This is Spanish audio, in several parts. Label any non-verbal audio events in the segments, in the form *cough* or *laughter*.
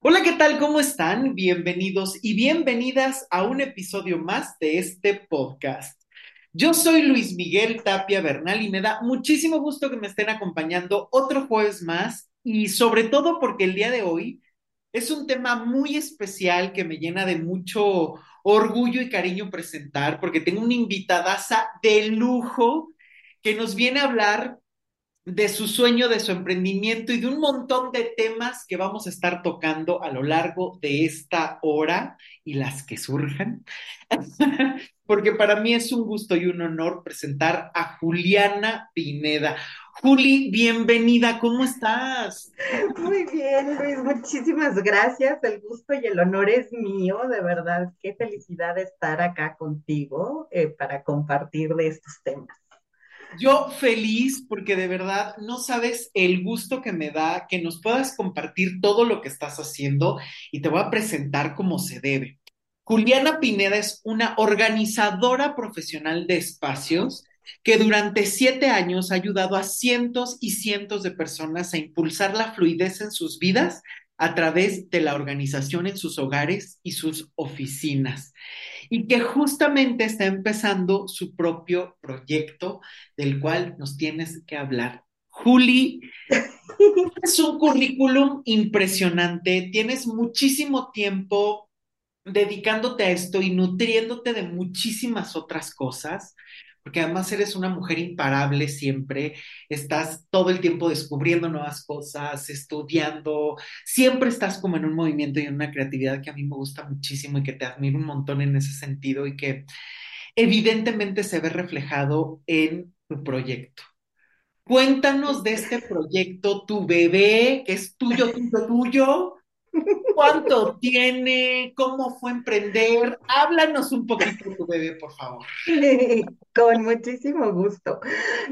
Hola, ¿qué tal? ¿Cómo están? Bienvenidos y bienvenidas a un episodio más de este podcast. Yo soy Luis Miguel Tapia Bernal y me da muchísimo gusto que me estén acompañando otro jueves más y sobre todo porque el día de hoy es un tema muy especial que me llena de mucho orgullo y cariño presentar porque tengo una invitadaza de lujo que nos viene a hablar de su sueño, de su emprendimiento y de un montón de temas que vamos a estar tocando a lo largo de esta hora y las que surjan. *laughs* Porque para mí es un gusto y un honor presentar a Juliana Pineda. Juli, bienvenida, ¿cómo estás? Muy bien, Luis, muchísimas gracias. El gusto y el honor es mío, de verdad. Qué felicidad estar acá contigo eh, para compartir de estos temas. Yo feliz porque de verdad no sabes el gusto que me da que nos puedas compartir todo lo que estás haciendo y te voy a presentar como se debe. Juliana Pineda es una organizadora profesional de espacios que durante siete años ha ayudado a cientos y cientos de personas a impulsar la fluidez en sus vidas a través de la organización en sus hogares y sus oficinas y que justamente está empezando su propio proyecto del cual nos tienes que hablar. Juli, es un currículum impresionante, tienes muchísimo tiempo dedicándote a esto y nutriéndote de muchísimas otras cosas porque además eres una mujer imparable siempre, estás todo el tiempo descubriendo nuevas cosas, estudiando, siempre estás como en un movimiento y en una creatividad que a mí me gusta muchísimo y que te admiro un montón en ese sentido y que evidentemente se ve reflejado en tu proyecto. Cuéntanos de este proyecto, tu bebé, que es tuyo, tuyo, tuyo. *laughs* ¿Cuánto tiene? ¿Cómo fue emprender? Háblanos un poquito tu bebé, por favor. *laughs* Con muchísimo gusto.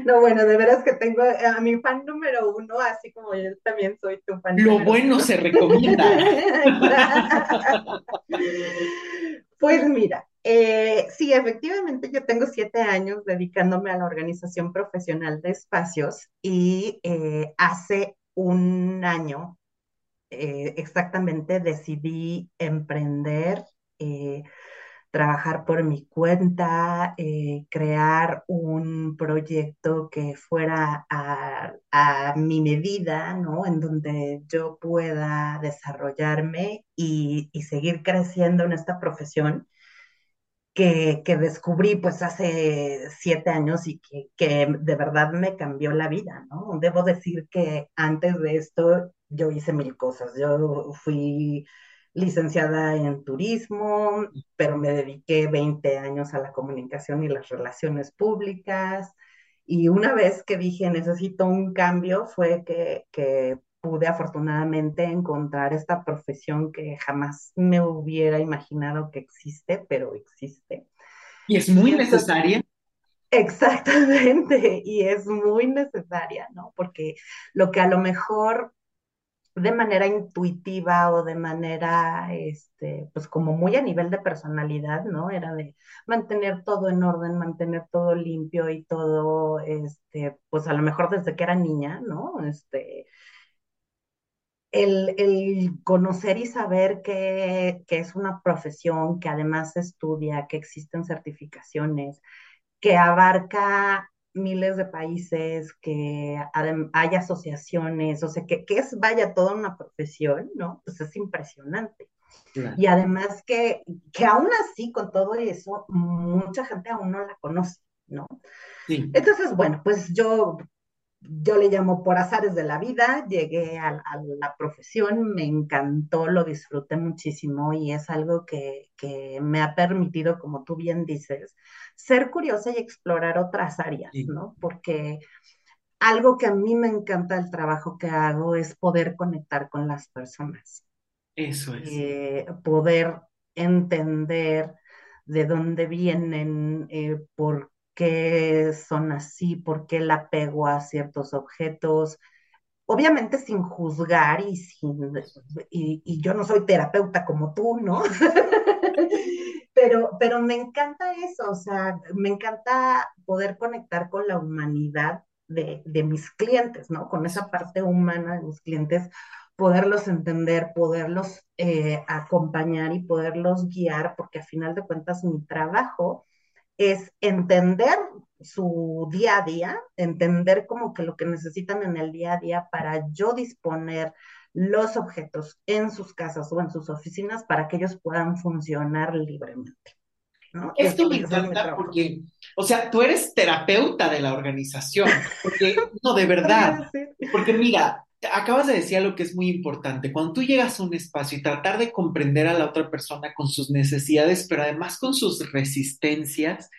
No, bueno, de veras que tengo a mi fan número uno, así como yo también soy tu fan Lo bueno uno. se recomienda. *laughs* Pues mira, eh, sí, efectivamente yo tengo siete años dedicándome a la organización profesional de espacios y eh, hace un año eh, exactamente decidí emprender, eh, trabajar por mi cuenta, eh, crear un proyecto que fuera a, a mi medida, ¿no? En donde yo pueda desarrollarme y, y seguir creciendo en esta profesión que, que descubrí pues hace siete años y que, que de verdad me cambió la vida, ¿no? Debo decir que antes de esto yo hice mil cosas. Yo fui licenciada en turismo, pero me dediqué 20 años a la comunicación y las relaciones públicas. Y una vez que dije necesito un cambio, fue que, que pude afortunadamente encontrar esta profesión que jamás me hubiera imaginado que existe, pero existe. Y es muy necesaria. exactamente, *laughs* y es muy necesaria, ¿no? Porque lo que a lo mejor de manera intuitiva o de manera, este, pues como muy a nivel de personalidad, ¿no? Era de mantener todo en orden, mantener todo limpio y todo, este, pues a lo mejor desde que era niña, ¿no? Este, el, el conocer y saber que, que es una profesión que además se estudia, que existen certificaciones, que abarca miles de países, que hay asociaciones, o sea, que, que es, vaya, toda una profesión, ¿no? Pues es impresionante. Claro. Y además que, que aún así, con todo eso, mucha gente aún no la conoce, ¿no? Sí, Entonces, bueno, pues yo yo le llamo por azares de la vida, llegué a, a la profesión, me encantó, lo disfruté muchísimo y es algo que, que, me ha permitido, como tú bien dices, ser curiosa y explorar otras áreas, sí, ¿no? Porque algo que a mí me encanta del trabajo que hago es poder conectar con las personas, eso es. eh, poder entender de dónde vienen, eh, por qué son así, por qué el apego a ciertos objetos, obviamente sin juzgar y sin, y, yo no soy terapeuta como tú, ¿no? *laughs* pero, pero me encanta eso, o sea, me encanta poder conectar con la humanidad de, de mis clientes, ¿no? Con esa parte humana de mis clientes, poderlos entender, poderlos eh, acompañar y poderlos guiar, porque a final de cuentas mi trabajo es entender su día a día, entender como que lo que necesitan en el día a día para yo disponer los objetos en sus casas o en sus oficinas para que ellos puedan funcionar libremente. ¿no? Esto me encanta porque, o sea, tú eres terapeuta de la organización, porque, no, de *laughs* verdad, porque mira, acabas de decir algo que es muy importante. Cuando tú llegas a un espacio y tratar de comprender a la otra persona con sus necesidades, pero además con sus resistencias,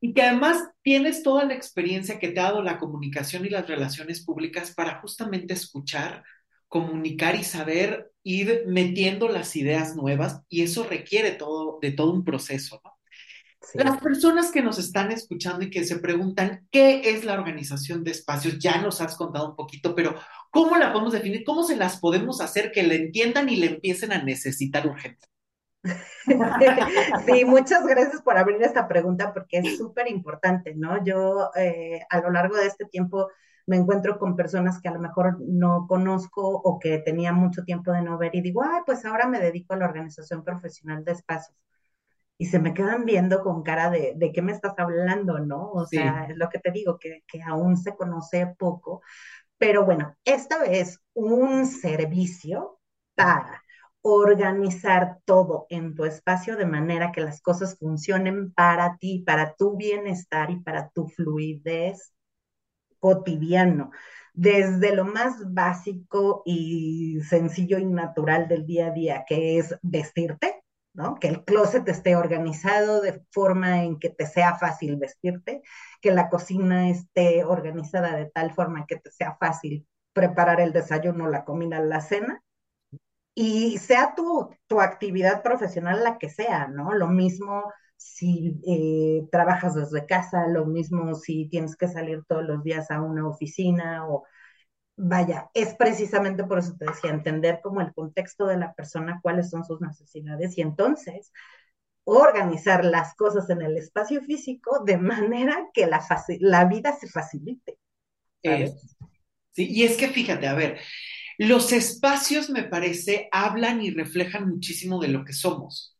y que además tienes toda la experiencia que te ha dado la comunicación y las relaciones públicas para justamente escuchar, comunicar y saber ir metiendo las ideas nuevas, y eso requiere todo, de todo un proceso, ¿no? Las personas que nos están escuchando y que se preguntan qué es la organización de espacios, ya nos has contado un poquito, pero ¿cómo la podemos definir? ¿Cómo se las podemos hacer que la entiendan y le empiecen a necesitar urgente? *laughs* Sí, muchas gracias por abrir esta pregunta porque es súper importante, ¿no? Yo eh, a lo largo de este tiempo me encuentro con personas que a lo mejor no conozco o que tenía mucho tiempo de no ver y digo, ay, pues ahora me dedico a la organización profesional de espacios y se me quedan viendo con cara de, de qué me estás hablando, ¿no? O sea, es lo que te digo, que, que aún se conoce poco. Pero bueno, esto es un servicio para organizar todo en tu espacio de manera que las cosas funcionen para ti, para tu bienestar y para tu fluidez cotidiano. Desde lo más básico y sencillo y natural del día a día, que es vestirte, que el closet esté organizado de forma en que te sea fácil vestirte, que la cocina esté organizada de tal forma que te sea fácil preparar el desayuno, la comida, la cena, y sea tu, tu actividad profesional la que sea, ¿no? Lo mismo si eh, trabajas desde casa, lo mismo si tienes que salir todos los días a una oficina o vaya, es precisamente por eso te decía, entender como el contexto de la persona, cuáles son sus necesidades y entonces organizar las cosas en el espacio físico de manera que la, vida se facilite. sí, y es que fíjate, a ver, los espacios me parece hablan y reflejan muchísimo de lo que somos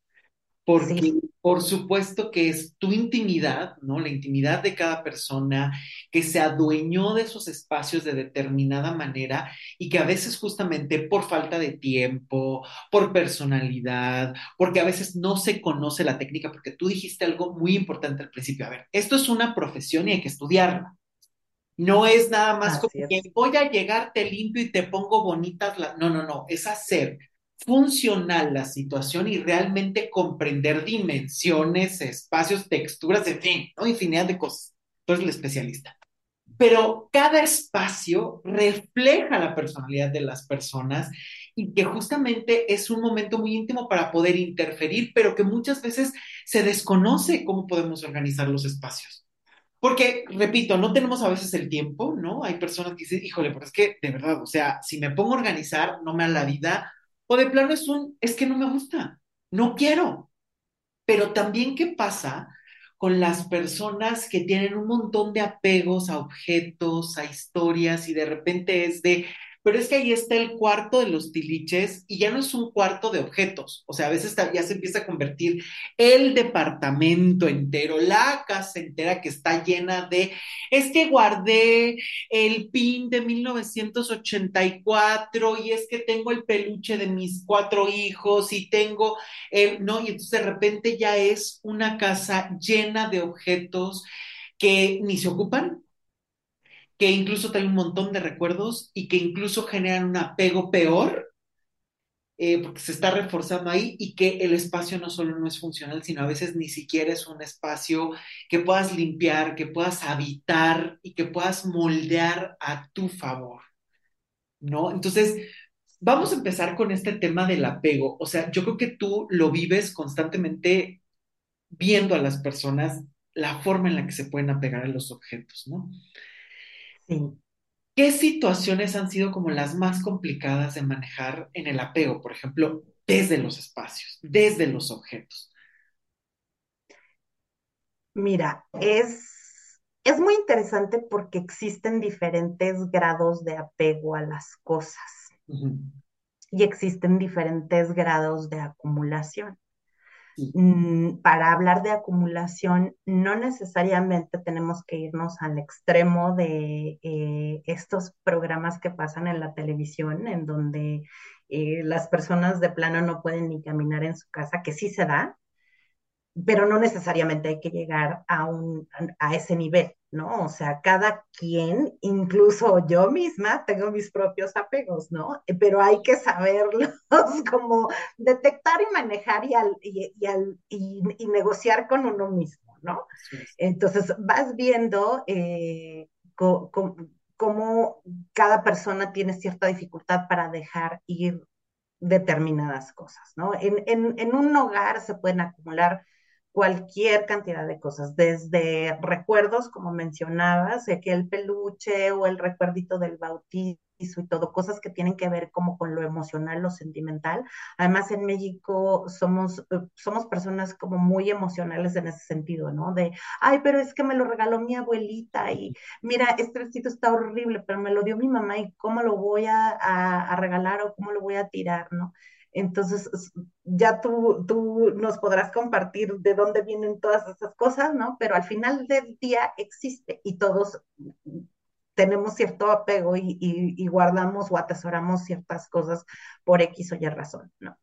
porque por supuesto que es tu intimidad, ¿no? La intimidad de cada persona que se adueñó de esos espacios de determinada manera y que a veces justamente por falta de tiempo, por personalidad, porque a veces no se conoce la técnica, porque tú dijiste algo muy importante al principio, a ver, esto es una profesión y hay que estudiarla. No es nada más como que voy a llegar, te limpio y te pongo bonitas. La... No, no, no, es hacer funcional la situación y realmente comprender dimensiones, espacios, texturas, en fin, ¿no? Infinidad de cosas. Tú eres el especialista. Pero cada espacio refleja la personalidad de las personas y que justamente es un momento muy íntimo para poder interferir, pero que muchas veces se desconoce cómo podemos organizar los espacios. Porque, repito, no tenemos a veces el tiempo, ¿no? Hay personas que dicen, híjole, pero es que de verdad, o sea, si me pongo a organizar, no me da la vida, o de plano es un, es que no me gusta, no quiero. Pero también, ¿qué pasa con las personas que tienen un montón de apegos a objetos, a historias y de repente es de, pero es que ahí está el cuarto de los tiliches y ya no es un cuarto de objetos, o sea, a veces ya se empieza a convertir el departamento entero, la casa entera que está llena de, es que guardé el pin de 1984 y es que tengo el peluche de mis cuatro hijos y tengo, el, ¿no? Y entonces de repente ya es una casa llena de objetos que ni se ocupan, que incluso trae un montón de recuerdos y que incluso generan un apego peor, eh, porque se está reforzando ahí y que el espacio no solo no es funcional, sino a veces ni siquiera es un espacio que puedas limpiar, que puedas habitar y que puedas moldear a tu favor, ¿no? Entonces, vamos a empezar con este tema del apego. O sea, yo creo que tú lo vives constantemente viendo a las personas la forma en la que se pueden apegar a los objetos, ¿no? ¿Qué situaciones han sido como las más complicadas de manejar en el apego, por ejemplo, desde los espacios, desde los objetos? Mira, es es muy interesante porque existen diferentes grados de apego a las cosas y existen diferentes grados de acumulación. Mm, para hablar de acumulación, no necesariamente tenemos que irnos al extremo de eh, estos programas que pasan en la televisión, en donde eh, las personas de plano no pueden ni caminar en su casa, que sí se da, pero no necesariamente hay que llegar a, un, a ese nivel, ¿no? O sea, cada quien, incluso yo misma, tengo mis propios apegos, ¿no? Pero hay que saberlos *laughs* como detectar y manejar y, al, y, al, y, negociar con uno mismo, ¿no? Entonces, vas viendo eh, cómo cada persona tiene cierta dificultad para dejar ir determinadas cosas, ¿no? En, en, en un hogar se pueden acumular cualquier cantidad de cosas, desde recuerdos, como mencionabas, de el peluche o el recuerdito del bautizo y todo, cosas que tienen que ver como con lo emocional, lo sentimental. Además, en México somos, eh, somos personas como muy emocionales en ese sentido, ¿no? De, ay, pero es que me lo regaló mi abuelita y mira, este vestido está horrible, pero me lo dio mi mamá y cómo lo voy a regalar o cómo lo voy a tirar, ¿no? Entonces, ya tú, tú nos podrás compartir de dónde vienen todas esas cosas, ¿no? Pero al final del día existe y todos tenemos cierto apego y, guardamos o atesoramos ciertas cosas por X o Y razón, ¿no?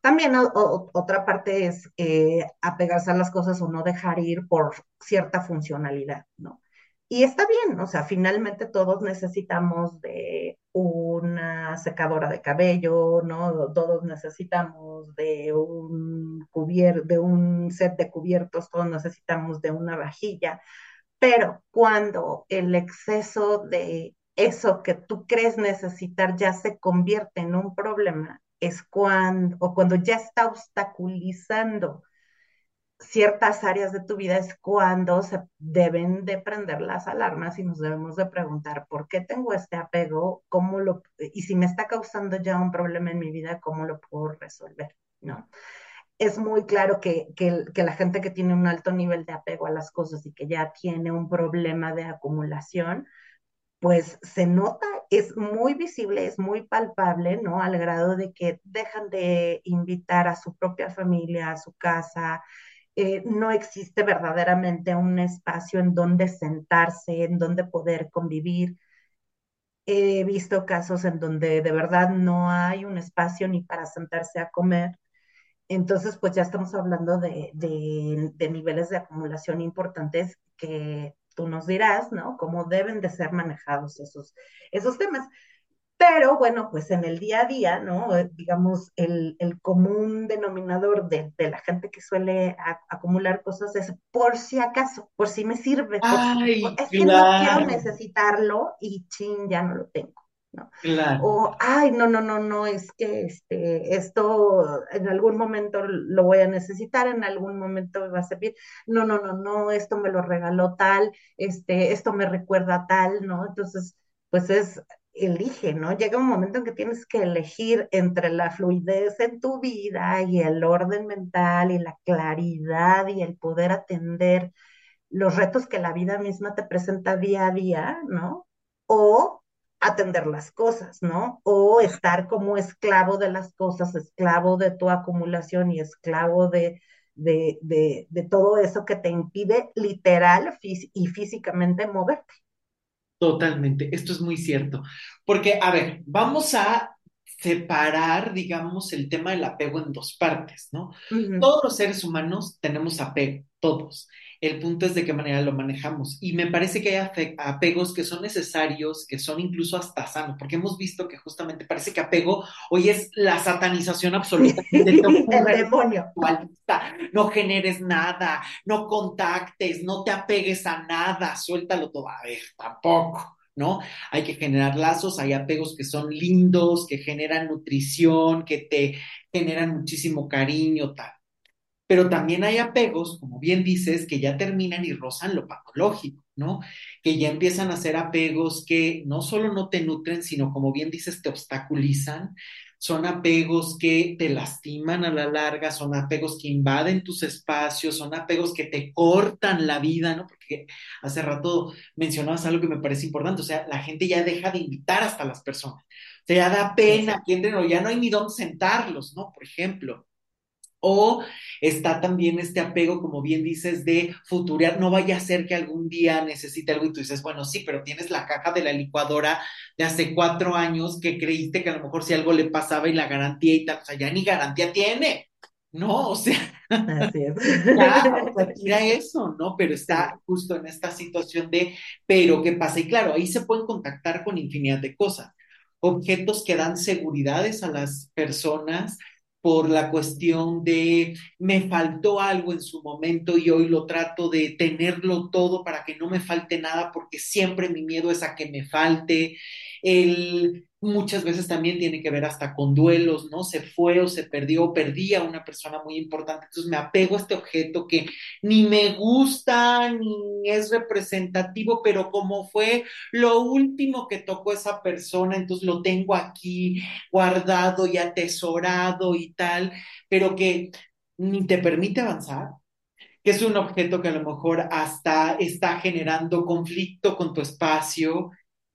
También otra parte es eh, apegarse a las cosas o no dejar ir por cierta funcionalidad, ¿no? Y está bien, o sea, finalmente todos necesitamos de una secadora de cabello, ¿no? Todos necesitamos de un cubier de un set de cubiertos, todos necesitamos de una vajilla, pero cuando el exceso de eso que tú crees necesitar ya se convierte en un problema, es cuando, o cuando ya está obstaculizando ciertas áreas de tu vida es cuando se deben de prender las alarmas y nos debemos de preguntar por qué tengo este apego, cómo lo, y si me está causando ya un problema en mi vida, cómo lo puedo resolver, ¿no? Es muy claro que, que, la gente que tiene un alto nivel de apego a las cosas y que ya tiene un problema de acumulación, pues se nota, es muy visible, es muy palpable, ¿no? Al grado de que dejan de invitar a su propia familia, a su casa, eh, no existe verdaderamente un espacio en donde sentarse, en donde poder convivir. He visto casos en donde de verdad no hay un espacio ni para sentarse a comer. Entonces, pues ya estamos hablando de, de niveles de acumulación importantes que tú nos dirás, ¿no? Cómo deben de ser manejados esos, esos temas. Pero bueno, pues en el día a día, ¿no? Eh, digamos, el, común denominador de, la gente que suele acumular cosas es por si acaso, por si me sirve. Ay, es que no quiero necesitarlo y chin, ya no lo tengo. ¿no? Claro. O, ay, no, no, no, no, es que este, esto en algún momento lo voy a necesitar, en algún momento me va a servir. No, no, no, no, esto me lo regaló tal, este, esto me recuerda tal, ¿no? Entonces, pues es elige, ¿no? Llega un momento en que tienes que elegir entre la fluidez en tu vida y el orden mental y la claridad y el poder atender los retos que la vida misma te presenta día a día, ¿no? O atender las cosas, ¿no? O estar como esclavo de las cosas, esclavo de tu acumulación y esclavo de, de, de todo eso que te impide literal y físicamente moverte. Totalmente, esto es muy cierto. Porque, a ver, vamos a separar, digamos, el tema del apego en dos partes, ¿no? Todos los seres humanos tenemos apego, todos. El punto es de qué manera lo manejamos. Y me parece que hay apegos que son necesarios, que son incluso hasta sanos, porque hemos visto que justamente parece que apego hoy es la satanización absoluta. *laughs* el demonio. No generes nada, no contactes, no te apegues a nada, suéltalo todo. A ver, tampoco. ¿no? Hay que generar lazos, hay apegos que son lindos, que generan nutrición, que te generan muchísimo cariño, tal. Pero también hay apegos, como bien dices, que ya terminan y rozan lo patológico, ¿no? Que ya empiezan a ser apegos que no solo no te nutren, sino como bien dices, te obstaculizan. Son apegos que te lastiman a la larga, son apegos que invaden tus espacios, son apegos que te cortan la vida, ¿no? Porque hace rato mencionabas algo que me parece importante, o sea, la gente ya deja de invitar hasta las personas, o sea, ya da pena que entren o ya no hay ni dónde sentarlos, ¿no? Por ejemplo. O está también este apego, como bien dices, de futurear, no vaya a ser que algún día necesite algo y tú dices, bueno, sí, pero tienes la caja de la licuadora de hace cuatro años que creíste que a lo mejor si algo le pasaba y la garantía y tal, o sea, ya ni garantía tiene. No, o sea, Así es. *laughs* ya, mira eso, ¿no? Pero está justo en esta situación de, pero ¿qué pasa? Y claro, ahí se pueden contactar con infinidad de cosas. Objetos que dan seguridades a las personas, por la cuestión de me faltó algo en su momento y hoy lo trato de tenerlo todo para que no me falte nada porque siempre mi miedo es a que me falte. El, muchas veces también tiene que ver hasta con duelos, ¿no? Se fue o se perdió o perdí a una persona muy importante, entonces me apego a este objeto que ni me gusta ni es representativo, pero como fue lo último que tocó esa persona, entonces lo tengo aquí guardado y atesorado y tal, pero que ni te permite avanzar, que es un objeto que a lo mejor hasta está generando conflicto con tu espacio,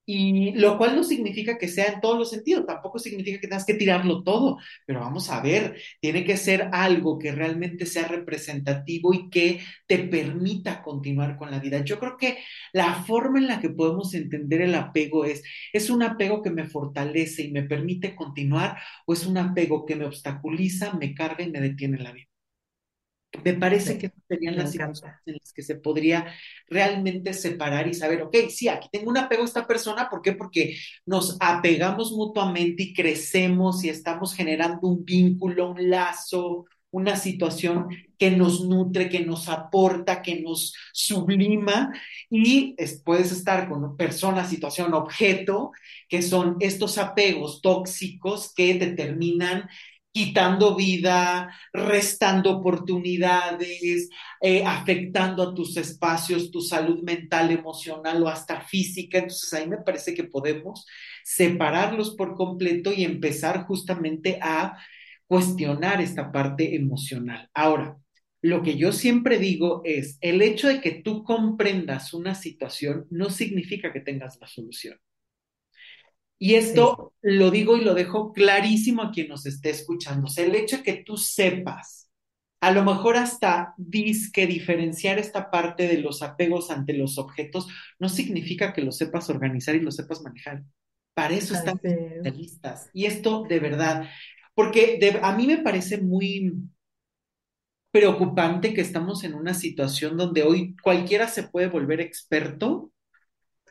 y lo cual no significa que sea en todos los sentidos, tampoco significa que tengas que tirarlo todo, pero vamos a ver, tiene que ser algo que realmente sea representativo y que te permita continuar con la vida. Yo creo que la forma en la que podemos entender el apego es, ¿es un apego que me fortalece y me permite continuar o es un apego que me obstaculiza, me carga y me detiene la vida? Me parece Sí, que serían las situaciones encanta. en las que se podría realmente separar y saber, ok, sí, aquí tengo un apego a esta persona, ¿por qué? Porque nos apegamos mutuamente y crecemos y estamos generando un vínculo, un lazo, una situación que nos nutre, que nos aporta, que nos sublima y es- puedes estar con persona, situación, objeto, que son estos apegos tóxicos que determinan quitando vida, restando oportunidades, eh, afectando a tus espacios, tu salud mental, emocional o hasta física. Entonces ahí me parece que podemos separarlos por completo y empezar justamente a cuestionar esta parte emocional. Ahora, lo que yo siempre digo es, el hecho de que tú comprendas una situación no significa que tengas la solución. Y Sí, esto lo digo y lo dejo clarísimo a quien nos esté escuchando. O sea, el hecho de que tú sepas, a lo mejor hasta disque diferenciar esta parte de los apegos ante los objetos, no significa que lo sepas organizar y lo sepas manejar. Para eso están los es. especialistas. Y esto de verdad, porque de- a mí me parece muy preocupante que estamos en una situación donde hoy cualquiera se puede volver experto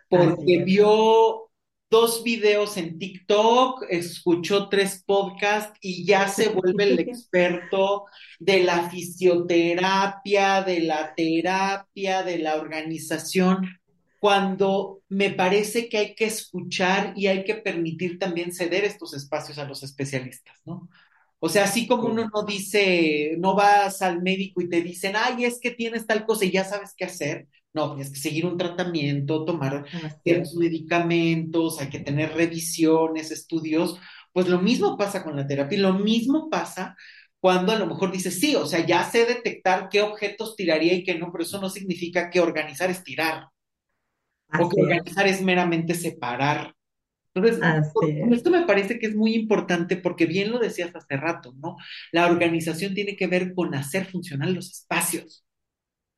porque vio dos videos en TikTok, escuchó tres podcasts y ya se vuelve el experto de la fisioterapia, de la terapia, de la organización, cuando me parece que hay que escuchar y hay que permitir también ceder estos espacios a los especialistas, ¿no? O sea, así como uno no dice, no vas al médico y te dicen, ay, es que tienes tal cosa y ya sabes qué hacer. No, tienes que seguir un tratamiento, tomar ciertos medicamentos, hay que tener revisiones, estudios. Pues lo mismo pasa con la terapia y lo mismo pasa cuando a lo mejor dices, sí, o sea, ya sé detectar qué objetos tiraría y qué no, pero eso no significa que organizar es tirar o que es. organizar es meramente separar. Entonces, Así por- es. esto me parece que es muy importante porque bien lo decías hace rato, ¿no? La organización tiene que ver con hacer funcionar los espacios.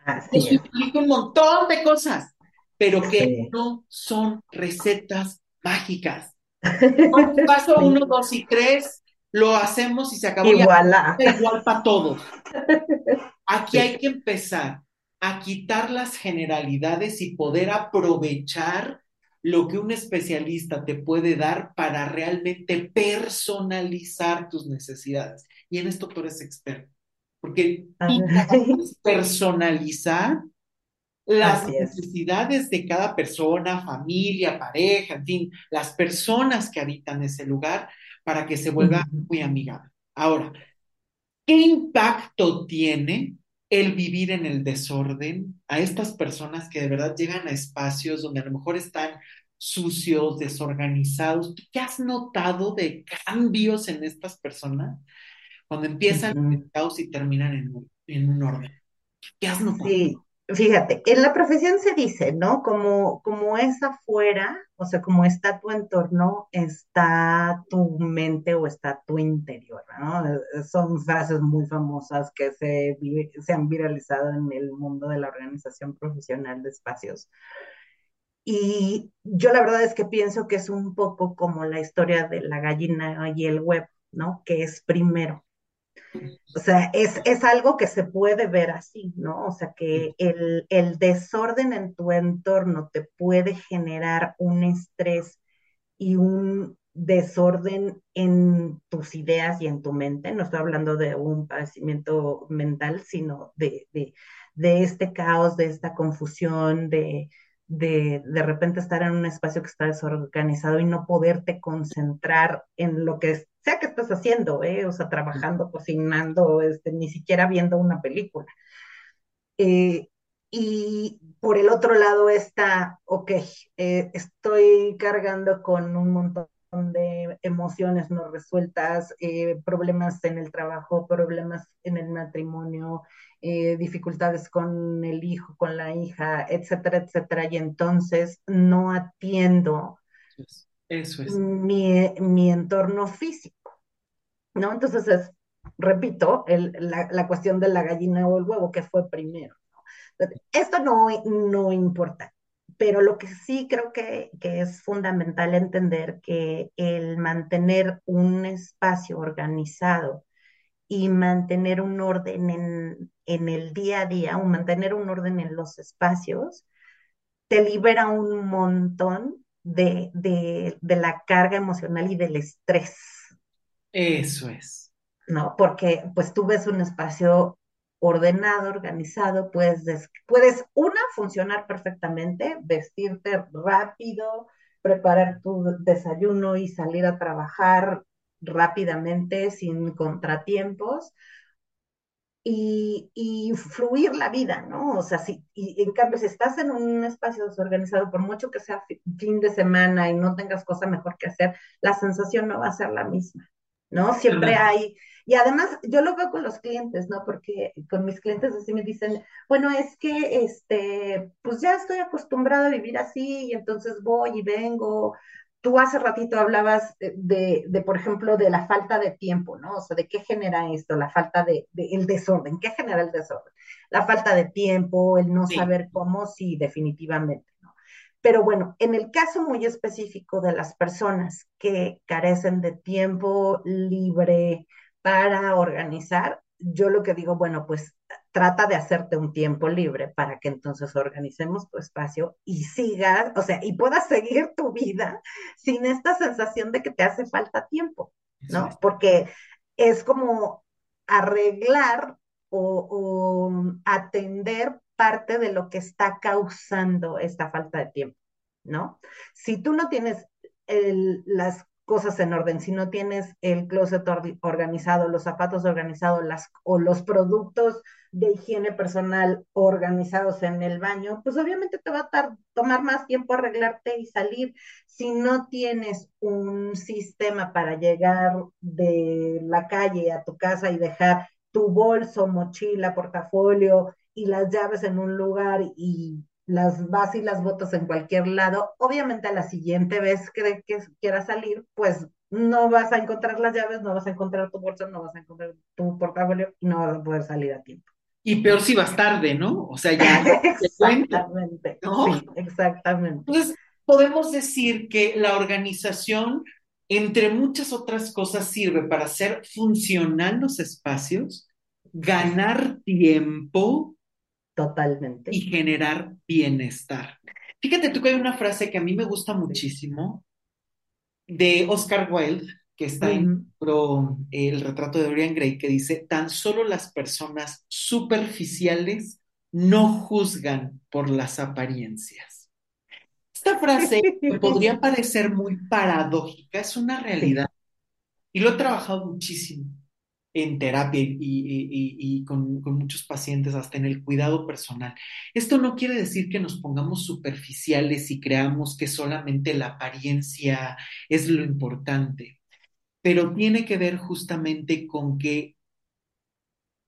Así Eso es. implica un montón de cosas, pero que Sí. no son recetas mágicas. *laughs* Paso Sí. uno, dos y tres, lo hacemos y se acabó voilà. igual para todos. *laughs* Aquí hay que empezar a quitar las generalidades y poder aprovechar lo que un especialista te puede dar para realmente personalizar tus necesidades. Y en esto tú eres experto, porque Ay, puedes *laughs* personalizar las es. necesidades de cada persona, familia, pareja, en fin, las personas que habitan ese lugar para que se vuelva muy amigable. Ahora, ¿qué impacto tiene? el vivir en el desorden, a estas personas que de verdad llegan a espacios donde a lo mejor están sucios, desorganizados. ¿Qué has notado de cambios en estas personas cuando empiezan en el caos y terminan en un, en un orden? ¿Qué has notado? Sí, fíjate, en la profesión se dice, ¿no? Como, como es afuera, o sea, como está tu entorno, está tu mente o está tu interior, ¿no? Son frases muy famosas que se, se han viralizado en el mundo de la organización profesional de espacios. Y yo la verdad es que pienso que es un poco como la historia de la gallina y el huevo, ¿no? Que es primero. O sea, es, es algo que se puede ver así, ¿no? O sea, que el, el desorden en tu entorno te puede generar un estrés y un desorden en tus ideas y en tu mente. No estoy hablando de un padecimiento mental, sino de, de, de este caos, de esta confusión, de, de de repente estar en un espacio que está desorganizado y no poderte concentrar en lo que sea que estés haciendo, ¿eh? o sea, trabajando, cocinando, este, ni siquiera viendo una película. Eh, y por el otro lado está, ok, eh, estoy cargando con un montón de emociones no resueltas, eh, problemas en el trabajo, problemas en el matrimonio, eh, dificultades con el hijo, con la hija, etcétera, etcétera, y entonces no atiendo Eso es. mi, mi entorno físico, ¿no? Entonces es, repito, el, la, la cuestión de la gallina o el huevo, que fue primero. Esto no, no importa, pero lo que sí creo que, que, es fundamental entender que el mantener un espacio organizado y mantener un orden en, en el día a día, o mantener un orden en los espacios, te libera un montón de, de, de la carga emocional y del estrés. Eso es. ¿no? Porque pues tú ves un espacio ordenado, organizado, puedes, des puedes una, funcionar perfectamente, vestirte rápido, preparar tu desayuno y salir a trabajar rápidamente, sin contratiempos. Y, y, fluir la vida, ¿no? O sea, si, y en cambio, si estás en un espacio desorganizado, por mucho que sea fin de semana y no tengas cosa mejor que hacer, la sensación no va a ser la misma, ¿no? Siempre Claro. hay, y además yo lo veo con los clientes, ¿no? Porque con mis clientes así me dicen, bueno, es que, este, pues ya estoy acostumbrado a vivir así y entonces voy y vengo. Tú hace ratito hablabas de, de, por ejemplo, de la falta de tiempo, ¿no? O sea, ¿de qué genera esto? La falta de, de, el desorden. ¿Qué genera el desorden? La falta de tiempo, el no Sí. saber cómo, sí, definitivamente, ¿no? Pero bueno, en el caso muy específico de las personas que carecen de tiempo libre para organizar, yo lo que digo, bueno, pues trata de hacerte un tiempo libre para que entonces organicemos tu espacio y sigas, o sea, y puedas seguir tu vida sin esta sensación de que te hace falta tiempo, es. ¿no? Porque es como arreglar o, o atender parte de lo que está causando esta falta de tiempo, ¿no? Si tú no tienes el, las cosas en orden, si no tienes el closet or organizado, los zapatos organizados las, o los productos de higiene personal organizados en el baño, pues obviamente te va a tomar más tiempo arreglarte y salir. Si no tienes un sistema para llegar de la calle a tu casa y dejar tu bolso, mochila, portafolio y las llaves en un lugar y las vas y las botas en cualquier lado, obviamente a la siguiente vez que, que quieras salir, pues no vas a encontrar las llaves, no vas a encontrar tu bolsa, no vas a encontrar tu portafolio y no vas a poder salir a tiempo. Y peor si vas tarde, ¿no? O sea, ya *laughs* exactamente, ¿no? sí, exactamente. Entonces, podemos decir que la organización, entre muchas otras cosas, sirve para hacer funcionar los espacios, ganar tiempo y totalmente. generar bienestar. Fíjate tú que hay una frase que a mí me gusta muchísimo de Oscar Wilde, que está en El retrato de Dorian Gray, que dice, tan solo las personas superficiales no juzgan por las apariencias. Esta frase que *laughs* podría parecer muy paradójica, es una sí, realidad y lo he trabajado muchísimo. En terapia y, y- y con, con muchos pacientes, hasta en el cuidado personal. Esto no quiere decir que nos pongamos superficiales y creamos que solamente la apariencia es lo importante, pero tiene que ver justamente con que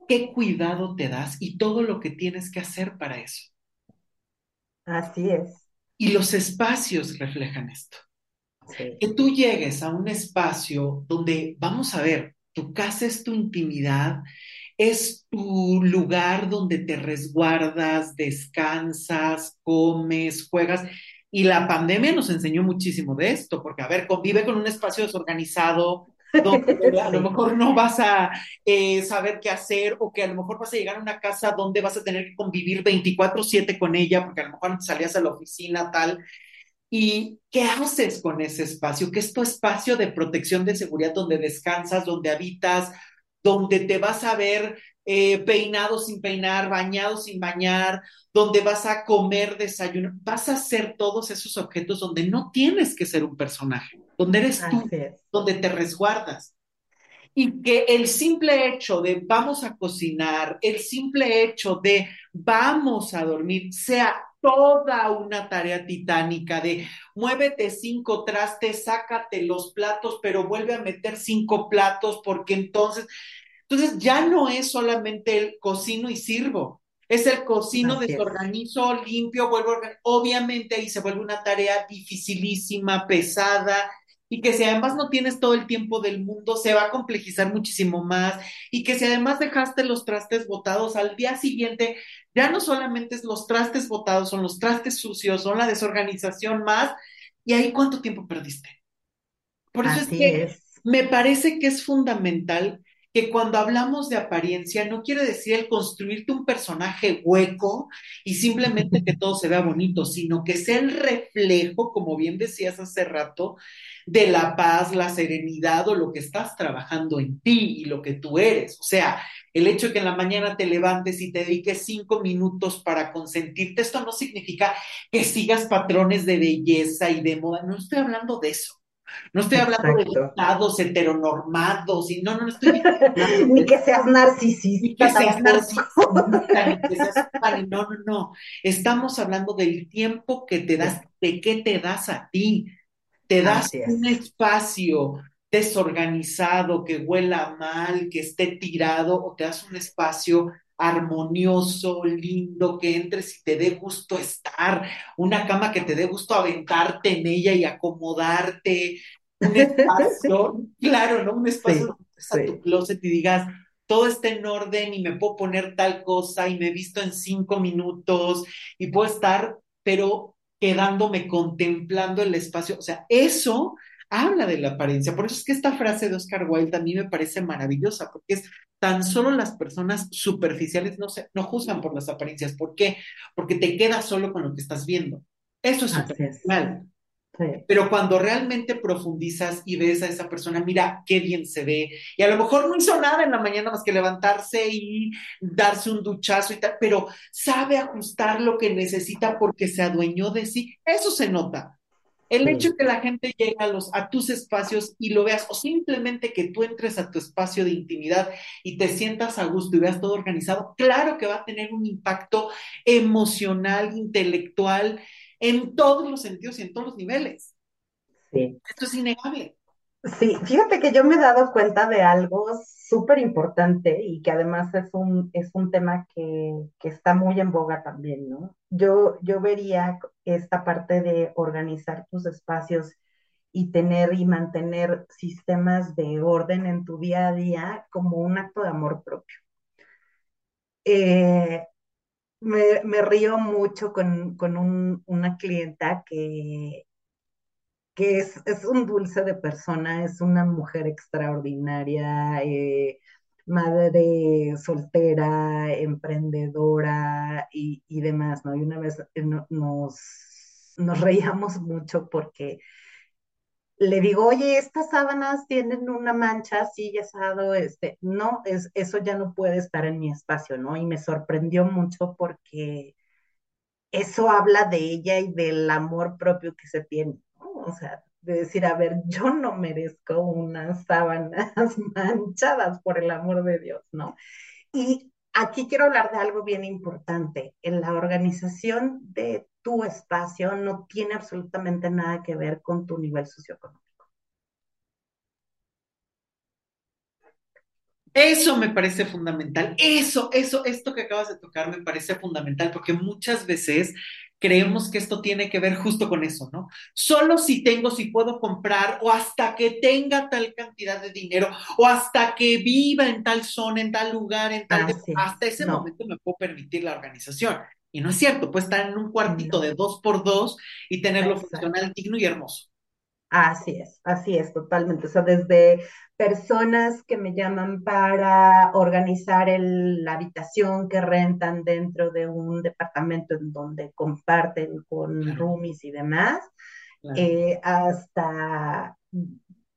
qué cuidado te das y todo lo que tienes que hacer para eso. Así es, Y los espacios reflejan esto. sí, Que tú llegues a un espacio donde, vamos a ver, tu casa es tu intimidad, es tu lugar donde te resguardas, descansas, comes, juegas. Y la pandemia nos enseñó muchísimo de esto, porque, a ver, convive con un espacio desorganizado, donde *laughs* a lo mejor no vas a eh, saber qué hacer, o que a lo mejor vas a llegar a una casa donde vas a tener que convivir 24/7 con ella, porque a lo mejor salías a la oficina, tal. ¿Y qué haces con ese espacio? Que es tu espacio de protección, de seguridad, donde descansas, donde habitas, donde te vas a ver eh, peinado sin peinar, bañado sin bañar, donde vas a comer, desayuno, vas a hacer todos esos objetos donde no tienes que ser un personaje, donde eres tú, donde te resguardas. Y que el simple hecho de vamos a cocinar, el simple hecho de vamos a dormir, sea toda una tarea titánica de muévete cinco trastes, sácate los platos, pero vuelve a meter cinco platos porque entonces, entonces ya no es solamente el cocino y sirvo, es el cocino, así es, desorganizo, limpio, vuelvo a organizar. Obviamente ahí se vuelve una tarea dificilísima, pesada, y que si además no tienes todo el tiempo del mundo, se va a complejizar muchísimo más, y que si además dejaste los trastes botados al día siguiente, ya no solamente es los trastes botados, son los trastes sucios, son la desorganización más, y ahí cuánto tiempo perdiste. Por eso es que es, me parece que es fundamental que cuando hablamos de apariencia no quiere decir el construirte un personaje hueco y simplemente que todo se vea bonito, sino que sea el reflejo, como bien decías hace rato, de la paz, la serenidad o lo que estás trabajando en ti y lo que tú eres. O sea, el hecho de que en la mañana te levantes y te dediques cinco minutos para consentirte, esto no significa que sigas patrones de belleza y de moda. No estoy hablando de eso. No estoy hablando de exacto. estados heteronormados y no, no, no estoy Ni de que seas ni que narcisista seas narcisista, ni que seas vale, no, no, no. Estamos hablando del tiempo que te das, de qué te das a ti. Te das un espacio desorganizado, que huela mal, que esté tirado, o te das un espacio armonioso, lindo, que entres y te dé gusto estar, una cama que te dé gusto aventarte en ella y acomodarte, un *laughs* espacio, claro, ¿no? Un espacio sí, donde entres a tu sí, closet y digas, todo está en orden y me puedo poner tal cosa y me he visto en cinco minutos y puedo estar, pero quedándome contemplando el espacio. O sea, eso habla de la apariencia. Por eso es que esta frase de Oscar Wilde a mí me parece maravillosa, porque es tan solo las personas superficiales no, se, no juzgan por las apariencias. ¿Por qué? Porque te quedas solo con lo que estás viendo. Eso es superficial. sí, Pero cuando realmente profundizas y ves a esa persona, mira qué bien se ve, y a lo mejor no hizo nada en la mañana más que levantarse y darse un duchazo y tal, pero sabe ajustar lo que necesita porque se adueñó de sí, eso se nota. El hecho que la gente llegue a, los, a tus espacios y lo veas, o simplemente que tú entres a tu espacio de intimidad y te sientas a gusto y veas todo organizado, claro que va a tener un impacto emocional, intelectual, en todos los sentidos y en todos los niveles. sí. Esto es innegable. Sí, fíjate que yo me he dado cuenta de algo súper importante y que además es un, es un tema que, que está muy en boga también, ¿no? Yo, yo vería esta parte de organizar tus espacios y tener y mantener sistemas de orden en tu día a día como un acto de amor propio. Eh, me, me río mucho con, con un- una clienta que que es, es un dulce de persona, es una mujer extraordinaria, eh, madre soltera, emprendedora y, y demás, ¿no? Y una vez eh, no- nos, nos reíamos mucho porque le digo, oye, estas sábanas tienen una mancha así, y asado, este, no, es, eso ya no puede estar en mi espacio, ¿no? Y me sorprendió mucho porque eso habla de ella y del amor propio que se tiene, O sea, de decir, a ver, yo no merezco unas sábanas *laughs* manchadas por el amor de Dios, ¿no? Y aquí quiero hablar de algo bien importante. En la organización de tu espacio no tiene absolutamente nada que ver con tu nivel socioeconómico. Eso me parece fundamental. Eso, eso, esto que acabas de tocar me parece fundamental porque muchas veces creemos que esto tiene que ver justo con eso, ¿no? Solo si tengo, si puedo comprar o hasta que tenga tal cantidad de dinero o hasta que viva en tal zona, en tal lugar, en tal... hasta ese momento me puedo permitir la organización. Y no es cierto, puede estar en un cuartito de dos por dos y tenerlo funcional, digno y hermoso. Así es, así es, totalmente. O sea, desde personas que me llaman para organizar la habitación que rentan dentro de un departamento en donde comparten con roomies y demás, eh, hasta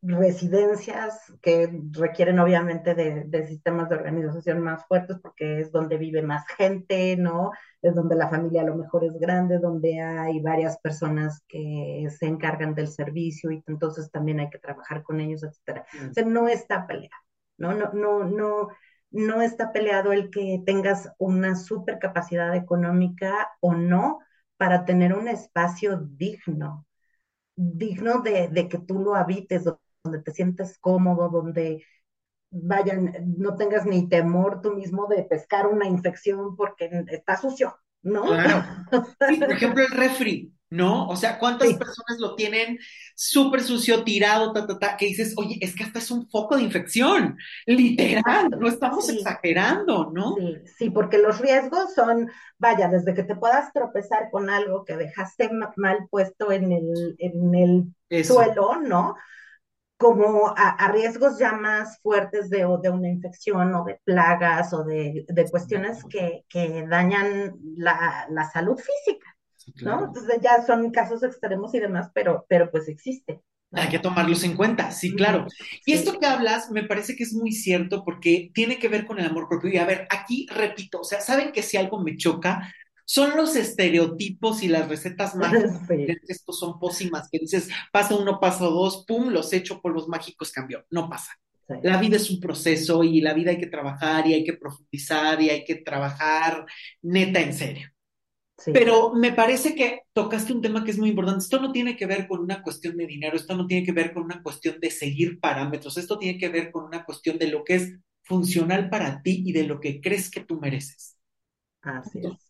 residencias que requieren obviamente de, sistemas de organización más fuertes porque es donde vive más gente, ¿no? Es donde la familia a lo mejor es grande, donde hay varias personas que se encargan del servicio y entonces también hay que trabajar con ellos, etcétera. O sea, no está peleado, ¿no? No, no, no, no está peleado el que tengas una super capacidad económica o no para tener un espacio digno, digno de, de que tú lo habites, donde te sientes cómodo, donde vayan, no tengas ni temor tú mismo de pescar una infección porque está sucio, ¿no? Claro. *laughs* Sí, por ejemplo, el refri, ¿no? O sea, ¿cuántas personas lo tienen súper sucio, tirado, ta, ta, ta, que dices, oye, es que hasta es un foco de infección, literal, no estamos exagerando, ¿no? Sí, sí, porque los riesgos son, vaya, desde que te puedas tropezar con algo que dejaste mal puesto en el, en el suelo, ¿no? Como a, riesgos ya más fuertes de, de, una infección o de plagas o de, cuestiones que, dañan la, salud física, ¿no? Entonces ya son casos extremos y demás, pero, pero pues existe. Hay que tomarlos en cuenta, sí, claro. Y esto que hablas me parece que es muy cierto porque tiene que ver con el amor propio. Y a ver, aquí repito, o sea, saben que si algo me choca, son los estereotipos y las recetas mágicas. Estos son pócimas que dices, pasa uno, pasa dos, pum, los echo por los mágicos cambió. No pasa. La vida es un proceso y la vida hay que trabajar y hay que profundizar y hay que trabajar neta en serio. Pero me parece que tocaste un tema que es muy importante. Esto no tiene que ver con una cuestión de dinero, esto no tiene que ver con una cuestión de seguir parámetros, esto tiene que ver con una cuestión de lo que es funcional para ti y de lo que crees que tú mereces. Así es.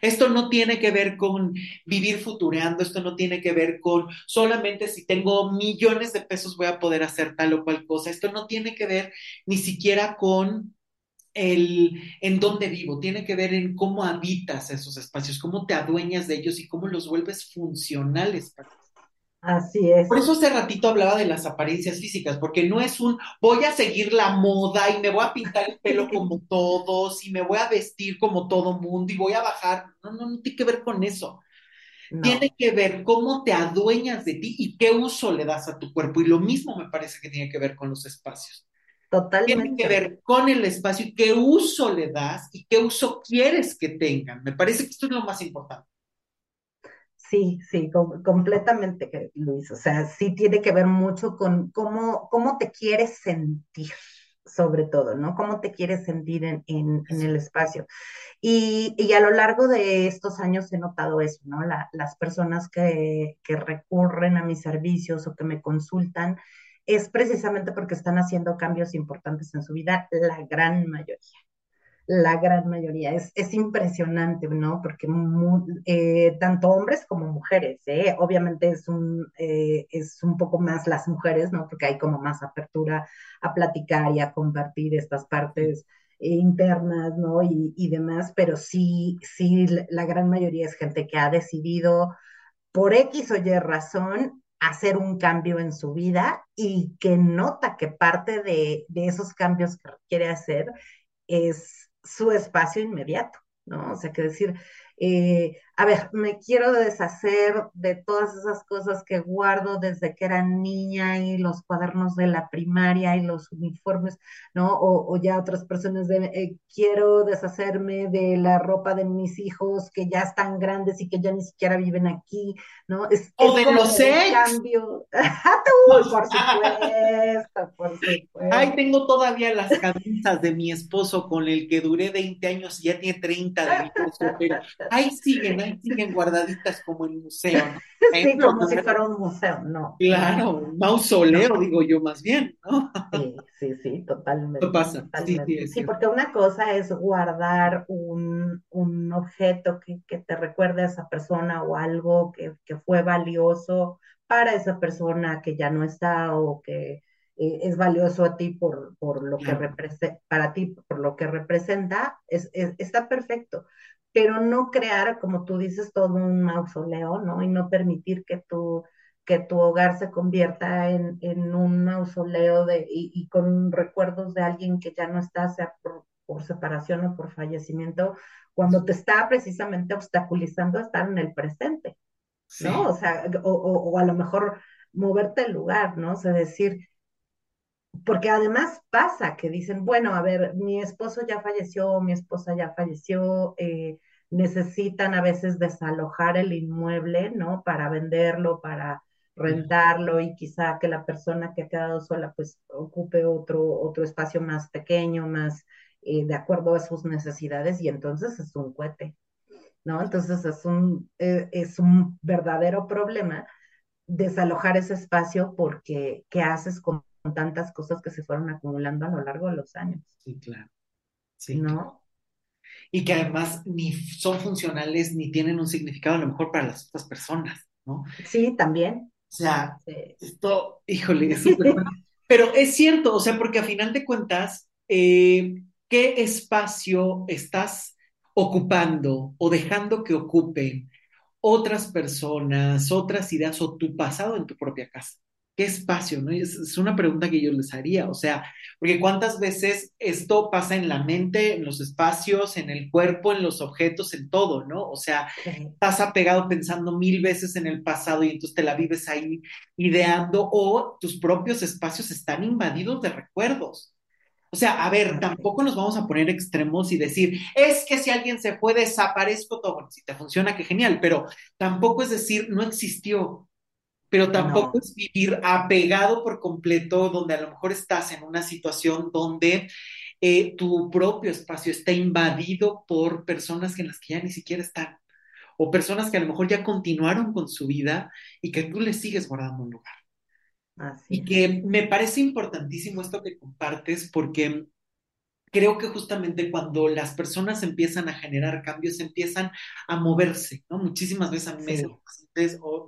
Esto no tiene que ver con vivir futureando, esto no tiene que ver con solamente si tengo millones de pesos voy a poder hacer tal o cual cosa, esto no tiene que ver ni siquiera con el en dónde vivo, tiene que ver en cómo habitas esos espacios, cómo te adueñas de ellos y cómo los vuelves funcionales para Así es. Por eso hace ratito hablaba de las apariencias físicas, porque no es un voy a seguir la moda y me voy a pintar el pelo *laughs* como todos y me voy a vestir como todo mundo y voy a bajar. No, no, no tiene que ver con eso. Tiene que ver cómo te adueñas de ti y qué uso le das a tu cuerpo. Y lo mismo me parece que tiene que ver con los espacios. Totalmente. Tiene que ver con el espacio y qué uso le das y qué uso quieres que tengan. Me parece que esto es lo más importante. Sí, sí, completamente, Luis. O sea, sí tiene que ver mucho con cómo, cómo te quieres sentir, sobre todo, ¿no? Cómo te quieres sentir en, el espacio. Y, a lo largo de estos años he notado eso, ¿no? las personas que, que recurren a mis servicios o que me consultan es precisamente porque están haciendo cambios importantes en su vida, la gran mayoría la gran mayoría. Es, es impresionante, ¿no? Porque eh, tanto hombres como mujeres, ¿eh? Obviamente es un, eh, es un poco más las mujeres, ¿no? Porque hay como más apertura a platicar y a compartir estas partes internas, ¿no? Y, y demás, pero sí, sí, la gran mayoría es gente que ha decidido por X o Y razón hacer un cambio en su vida y que nota que parte de, de esos cambios que quiere hacer es su espacio inmediato, ¿no? O sea, que decir, eh, a ver, me quiero deshacer de todas esas cosas que guardo desde que era niña y los cuadernos de la primaria y los uniformes, ¿no? O, ya otras personas de, eh, quiero deshacerme de la ropa de mis hijos que ya están grandes y que ya ni siquiera viven aquí, ¿no? Es, o de los ex. Cambio. *laughs* por *laughs* supuesto, por supuesto. Ay, tengo todavía las camisas de mi esposo con el que duré 20 años y ya tiene 30 de mi esposo, pero ahí siguen, siguen guardaditas como en museo. ¿no? *laughs* Sí, como si fuera un museo, no. Claro, un mausoleo, digo yo más bien, ¿no? Sí, sí, sí, totalmente. pasa? Sí, porque una cosa es guardar un, objeto que, te recuerde a esa persona o algo que, fue valioso para esa persona que ya no está o que eh, es valioso a ti por, por lo que representa, para ti por lo que representa, es, está perfecto pero no crear, como tú dices, todo un mausoleo, ¿no? Y no permitir que tu, que tu hogar se convierta en, un mausoleo de, y, con recuerdos de alguien que ya no está, sea por, separación o por fallecimiento, cuando te está precisamente obstaculizando estar en el presente, ¿no? O sea, o, o, a lo mejor moverte el lugar, ¿no? O sea, decir, porque además pasa que dicen, bueno, a ver, mi esposo ya falleció, mi esposa ya falleció, eh, necesitan a veces desalojar el inmueble, ¿no? Para venderlo, para rentarlo y quizá que la persona que ha quedado sola pues ocupe otro, otro espacio más pequeño, más eh, de acuerdo a sus necesidades y entonces es un cohete, ¿no? Entonces es un, eh, es un verdadero problema desalojar ese espacio porque ¿qué haces con tantas cosas que se fueron acumulando a lo largo de los años. Sí, claro. Sí, ¿No? Y que además ni son funcionales ni tienen un significado a lo mejor para las otras personas, ¿no? Sí, también. O sea, esto, híjole, es súper Pero es cierto, o sea, porque a final de cuentas, eh, ¿qué espacio estás ocupando o dejando que ocupen otras personas, otras ideas o tu pasado en tu propia casa? ¿Qué espacio? ¿no? Es, una pregunta que yo les haría, o sea, porque cuántas veces esto pasa en la mente, en los espacios, en el cuerpo, en los objetos, en todo, ¿no? O sea, estás apegado pensando mil veces en el pasado y entonces te la vives ahí ideando o tus propios espacios están invadidos de recuerdos. O sea, a ver, tampoco nos vamos a poner extremos y decir, es que si alguien se fue, desaparezco todo. si te funciona, qué genial, pero tampoco es decir, no existió pero tampoco es vivir apegado por completo, donde a lo mejor estás en una situación donde eh, tu propio espacio está invadido por personas en las que ya ni siquiera están, o personas que a lo mejor ya continuaron con su vida y que tú les sigues guardando un lugar. y que me parece importantísimo esto que compartes porque creo que justamente cuando las personas empiezan a generar cambios, empiezan a moverse, ¿no? Muchísimas veces a mí me dicen,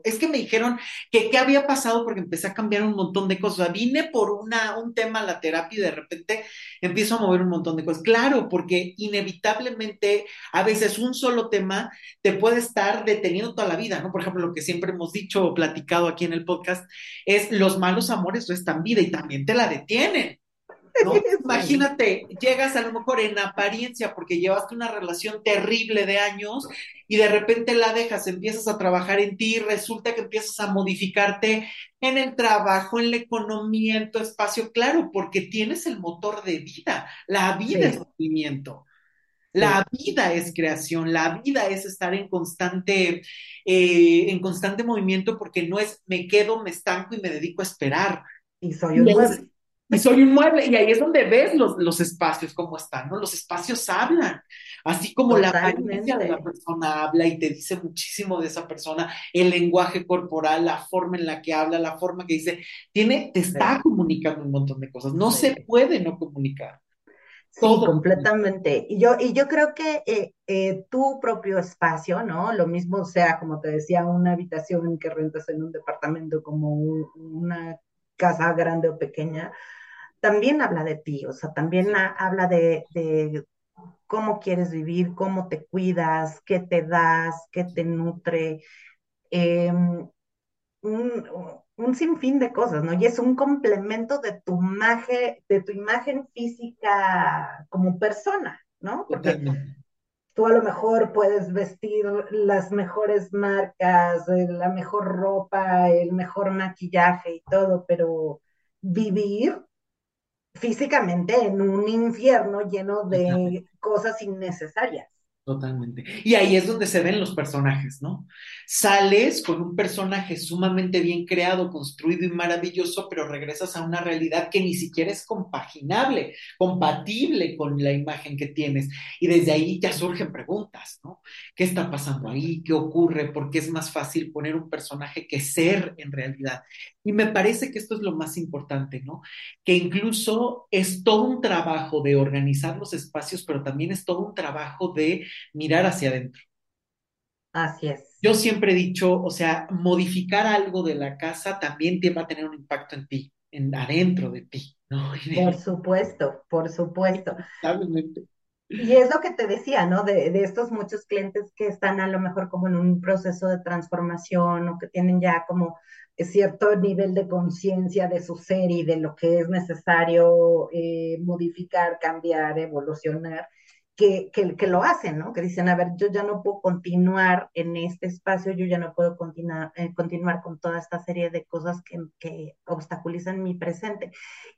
es que me dijeron que qué había pasado porque empecé a cambiar un montón de cosas. vine por una, un tema a la terapia y de repente empiezo a mover un montón de cosas. Claro, porque inevitablemente a veces un solo tema te puede estar deteniendo toda la vida, ¿no? Por ejemplo, lo que siempre hemos dicho o platicado aquí en el podcast es los malos amores restan vida y también te la detienen. *laughs* *laughs* Imagínate, llegas a lo mejor en apariencia porque llevaste una relación terrible de años y de repente la dejas, empiezas a trabajar en ti y resulta que empiezas a modificarte en el trabajo, en la economía, en tu espacio, claro, porque tienes el motor de vida. La vida es movimiento. La vida es creación, la vida es estar en constante, eh, en constante movimiento porque no es me quedo, me estanco y me dedico a esperar. Y soy un y soy un mueble, y ahí es donde ves los, los espacios como están, ¿no? Los espacios hablan, así como la apariencia de la persona habla y te dice muchísimo de esa persona, el lenguaje corporal, la forma en la que habla, la forma que dice, tiene, te está comunicando un montón de cosas, no se puede no comunicar. Sí, completamente. Y yo, y yo creo que eh, eh, tu propio espacio, ¿no? Lo mismo sea, como te decía, una habitación que rentas en un departamento como una casa grande o pequeña, también habla de ti, o sea, también habla de, cómo quieres vivir, cómo te cuidas, qué te das, qué te nutre, em, un, sinfín de cosas, ¿no? Y es un complemento de tu imagen, de tu imagen física como persona, ¿no? Porque tú a lo mejor puedes vestir las mejores marcas, eh, la mejor ropa, el mejor maquillaje y todo, pero vivir físicamente en un infierno lleno de cosas innecesarias. Totalmente. Y ahí es donde se ven los personajes, ¿no? Sales con un personaje sumamente bien creado, construido y maravilloso, pero regresas a una realidad que ni siquiera es compaginable, compatible con la imagen que tienes. Y desde ahí ya surgen preguntas, ¿no? ¿Qué está pasando ahí? ¿Qué ocurre? ¿Por qué es más fácil poner un personaje que ser en realidad? Y me parece que esto es lo más importante, ¿no? Que incluso es todo un trabajo de organizar los espacios, pero también es todo un trabajo de mirar hacia adentro. Así es. Yo siempre he dicho, o sea, modificar algo de la casa también te va a tener un impacto en ti, en adentro de ti, ¿no? *laughs* Por supuesto, por supuesto. Y es lo que te decía, ¿no? De, de, estos muchos clientes que están a lo mejor como en un proceso de transformación o que tienen ya como cierto nivel de conciencia de su ser y de lo que es necesario eh, modificar, cambiar, evolucionar que, que, que, lo hacen, ¿no? Que dicen, a ver, yo ya no puedo continuar en este espacio, yo ya no puedo continuar, eh, continuar con toda esta serie de cosas que, que, obstaculizan mi presente.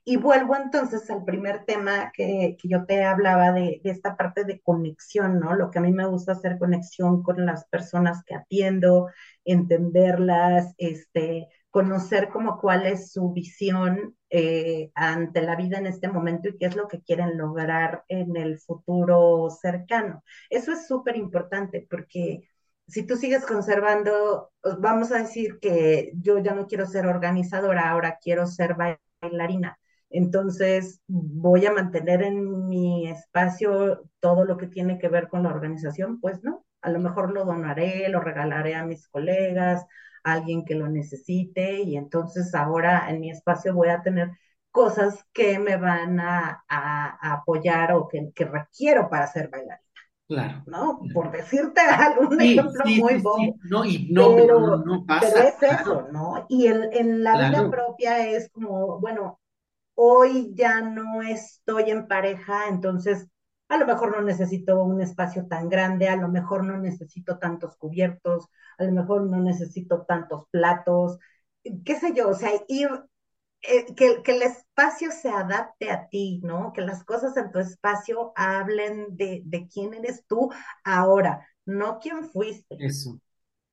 Y vuelvo entonces al primer tema que, yo te hablaba de, de, esta parte de conexión, ¿no? Lo que a mí me gusta hacer conexión con las personas que atiendo, entenderlas, este, conocer como cuál es su visión eh, ante la vida en este momento y qué es lo que quieren lograr en el futuro cercano. Eso es súper importante porque si tú sigues conservando, vamos a decir que yo ya no quiero ser organizadora, ahora quiero ser bailarina. Entonces voy a mantener en mi espacio todo lo que tiene que ver con la organización, pues no, a lo mejor lo donaré, lo regalaré a mis colegas, alguien que lo necesite y entonces ahora en mi espacio voy a tener cosas que me van a, a, apoyar o que, que, requiero para ser bailarina. Claro. ¿No? Por decirte *laughs* algún sí, ejemplo sí, muy sí, bobo. No, y no, pero, no, no pasa. Pero es eso, ¿no? Y en, en la Claro. vida propia es como, bueno, hoy ya no estoy en pareja, entonces a lo mejor no necesito un espacio tan grande, a lo mejor no necesito tantos cubiertos, a lo mejor no necesito tantos platos, qué sé yo, o sea, ir, eh, que, que, el espacio se adapte a ti, ¿no? Que las cosas en tu espacio hablen de, de quién eres tú ahora, no quién fuiste. Eso.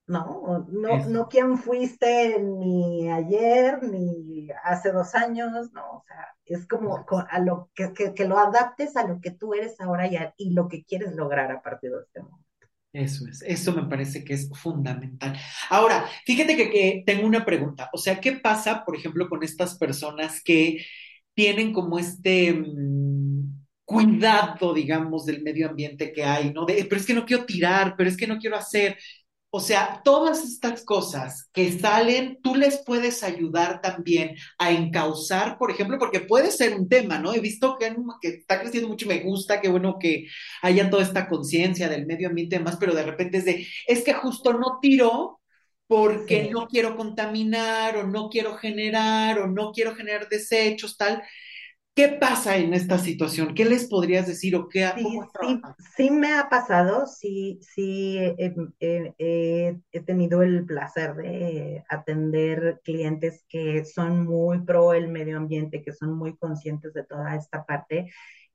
No, no, no quién fuiste ni ayer, ni hace dos años, no, o sea, es como a lo que, que, que, lo adaptes a lo que tú eres ahora y, a, y lo que quieres lograr a partir de este momento. Eso es, eso me parece que es fundamental. Ahora, fíjate que, que, tengo una pregunta, o sea, ¿qué pasa, por ejemplo, con estas personas que tienen como este mmm, cuidado, digamos, del medio ambiente que hay, ¿no? De, pero es que no quiero tirar, pero es que no quiero hacer. O sea, todas estas cosas que salen, tú les puedes ayudar también a encauzar, por ejemplo, porque puede ser un tema, ¿no? He visto que, que está creciendo mucho y me gusta, qué bueno que haya toda esta conciencia del medio ambiente y demás, pero de repente es de, es que justo no tiro porque sí. no quiero contaminar o no quiero generar o no quiero generar desechos, tal. ¿Qué pasa en esta situación? ¿Qué les podrías decir o qué? Sí, sí, sí, me ha pasado, sí, sí eh, eh, eh, he tenido el placer de atender clientes que son muy pro el medio ambiente, que son muy conscientes de toda esta parte.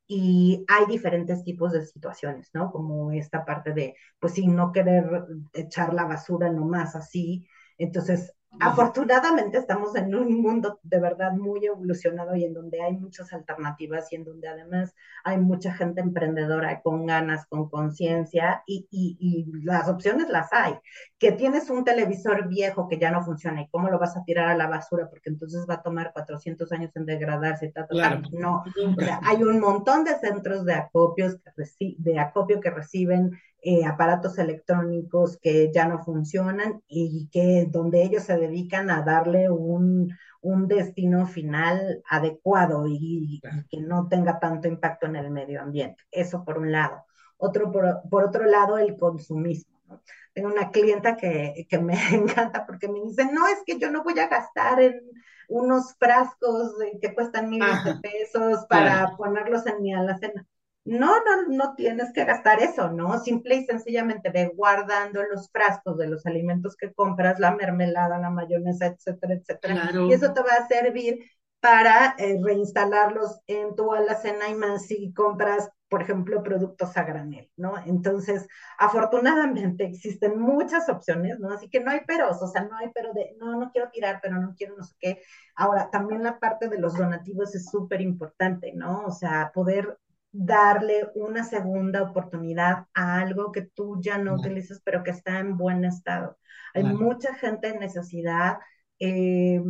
Y hay diferentes tipos de situaciones, ¿no? Como esta parte de, pues sin no querer echar la basura nomás así. Entonces, Afortunadamente estamos en un mundo de verdad muy evolucionado y en donde hay muchas alternativas y en donde además hay mucha gente emprendedora con ganas, con conciencia y, y, y, las opciones las hay. Que tienes un televisor viejo que ya no funciona y cómo lo vas a tirar a la basura porque entonces va a tomar 400 años en degradarse. Ta, ta, claro. ta. No, o sea, hay un montón de centros de, acopios que de acopio que reciben eh, aparatos electrónicos que ya no funcionan y que donde ellos se dedican a darle un, un destino final adecuado y, que no tenga tanto impacto en el medio ambiente. Eso por un lado. Otro, por, por otro lado, el consumismo. ¿no? Tengo una clienta que, que, me *laughs* encanta porque me dice, no, es que yo no voy a gastar en unos frascos que cuestan miles de pesos para ponerlos en mi alacena no, no, no tienes que gastar eso, ¿no? Simple y sencillamente ve guardando los frascos de los alimentos que compras, la mermelada, la mayonesa, etcétera, etcétera. Claro. Y eso te va a servir para eh, reinstalarlos en tu alacena y más si compras, por ejemplo, productos a granel, ¿no? Entonces, afortunadamente existen muchas opciones, ¿no? Así que no hay peros, o sea, no hay pero de, no, no quiero tirar, pero no quiero no sé qué. Ahora, también la parte de los donativos es súper importante, ¿no? O sea, poder darle una segunda oportunidad a algo que tú ya no utilizas, pero que está en buen estado. Hay mucha gente en necesidad. Eh,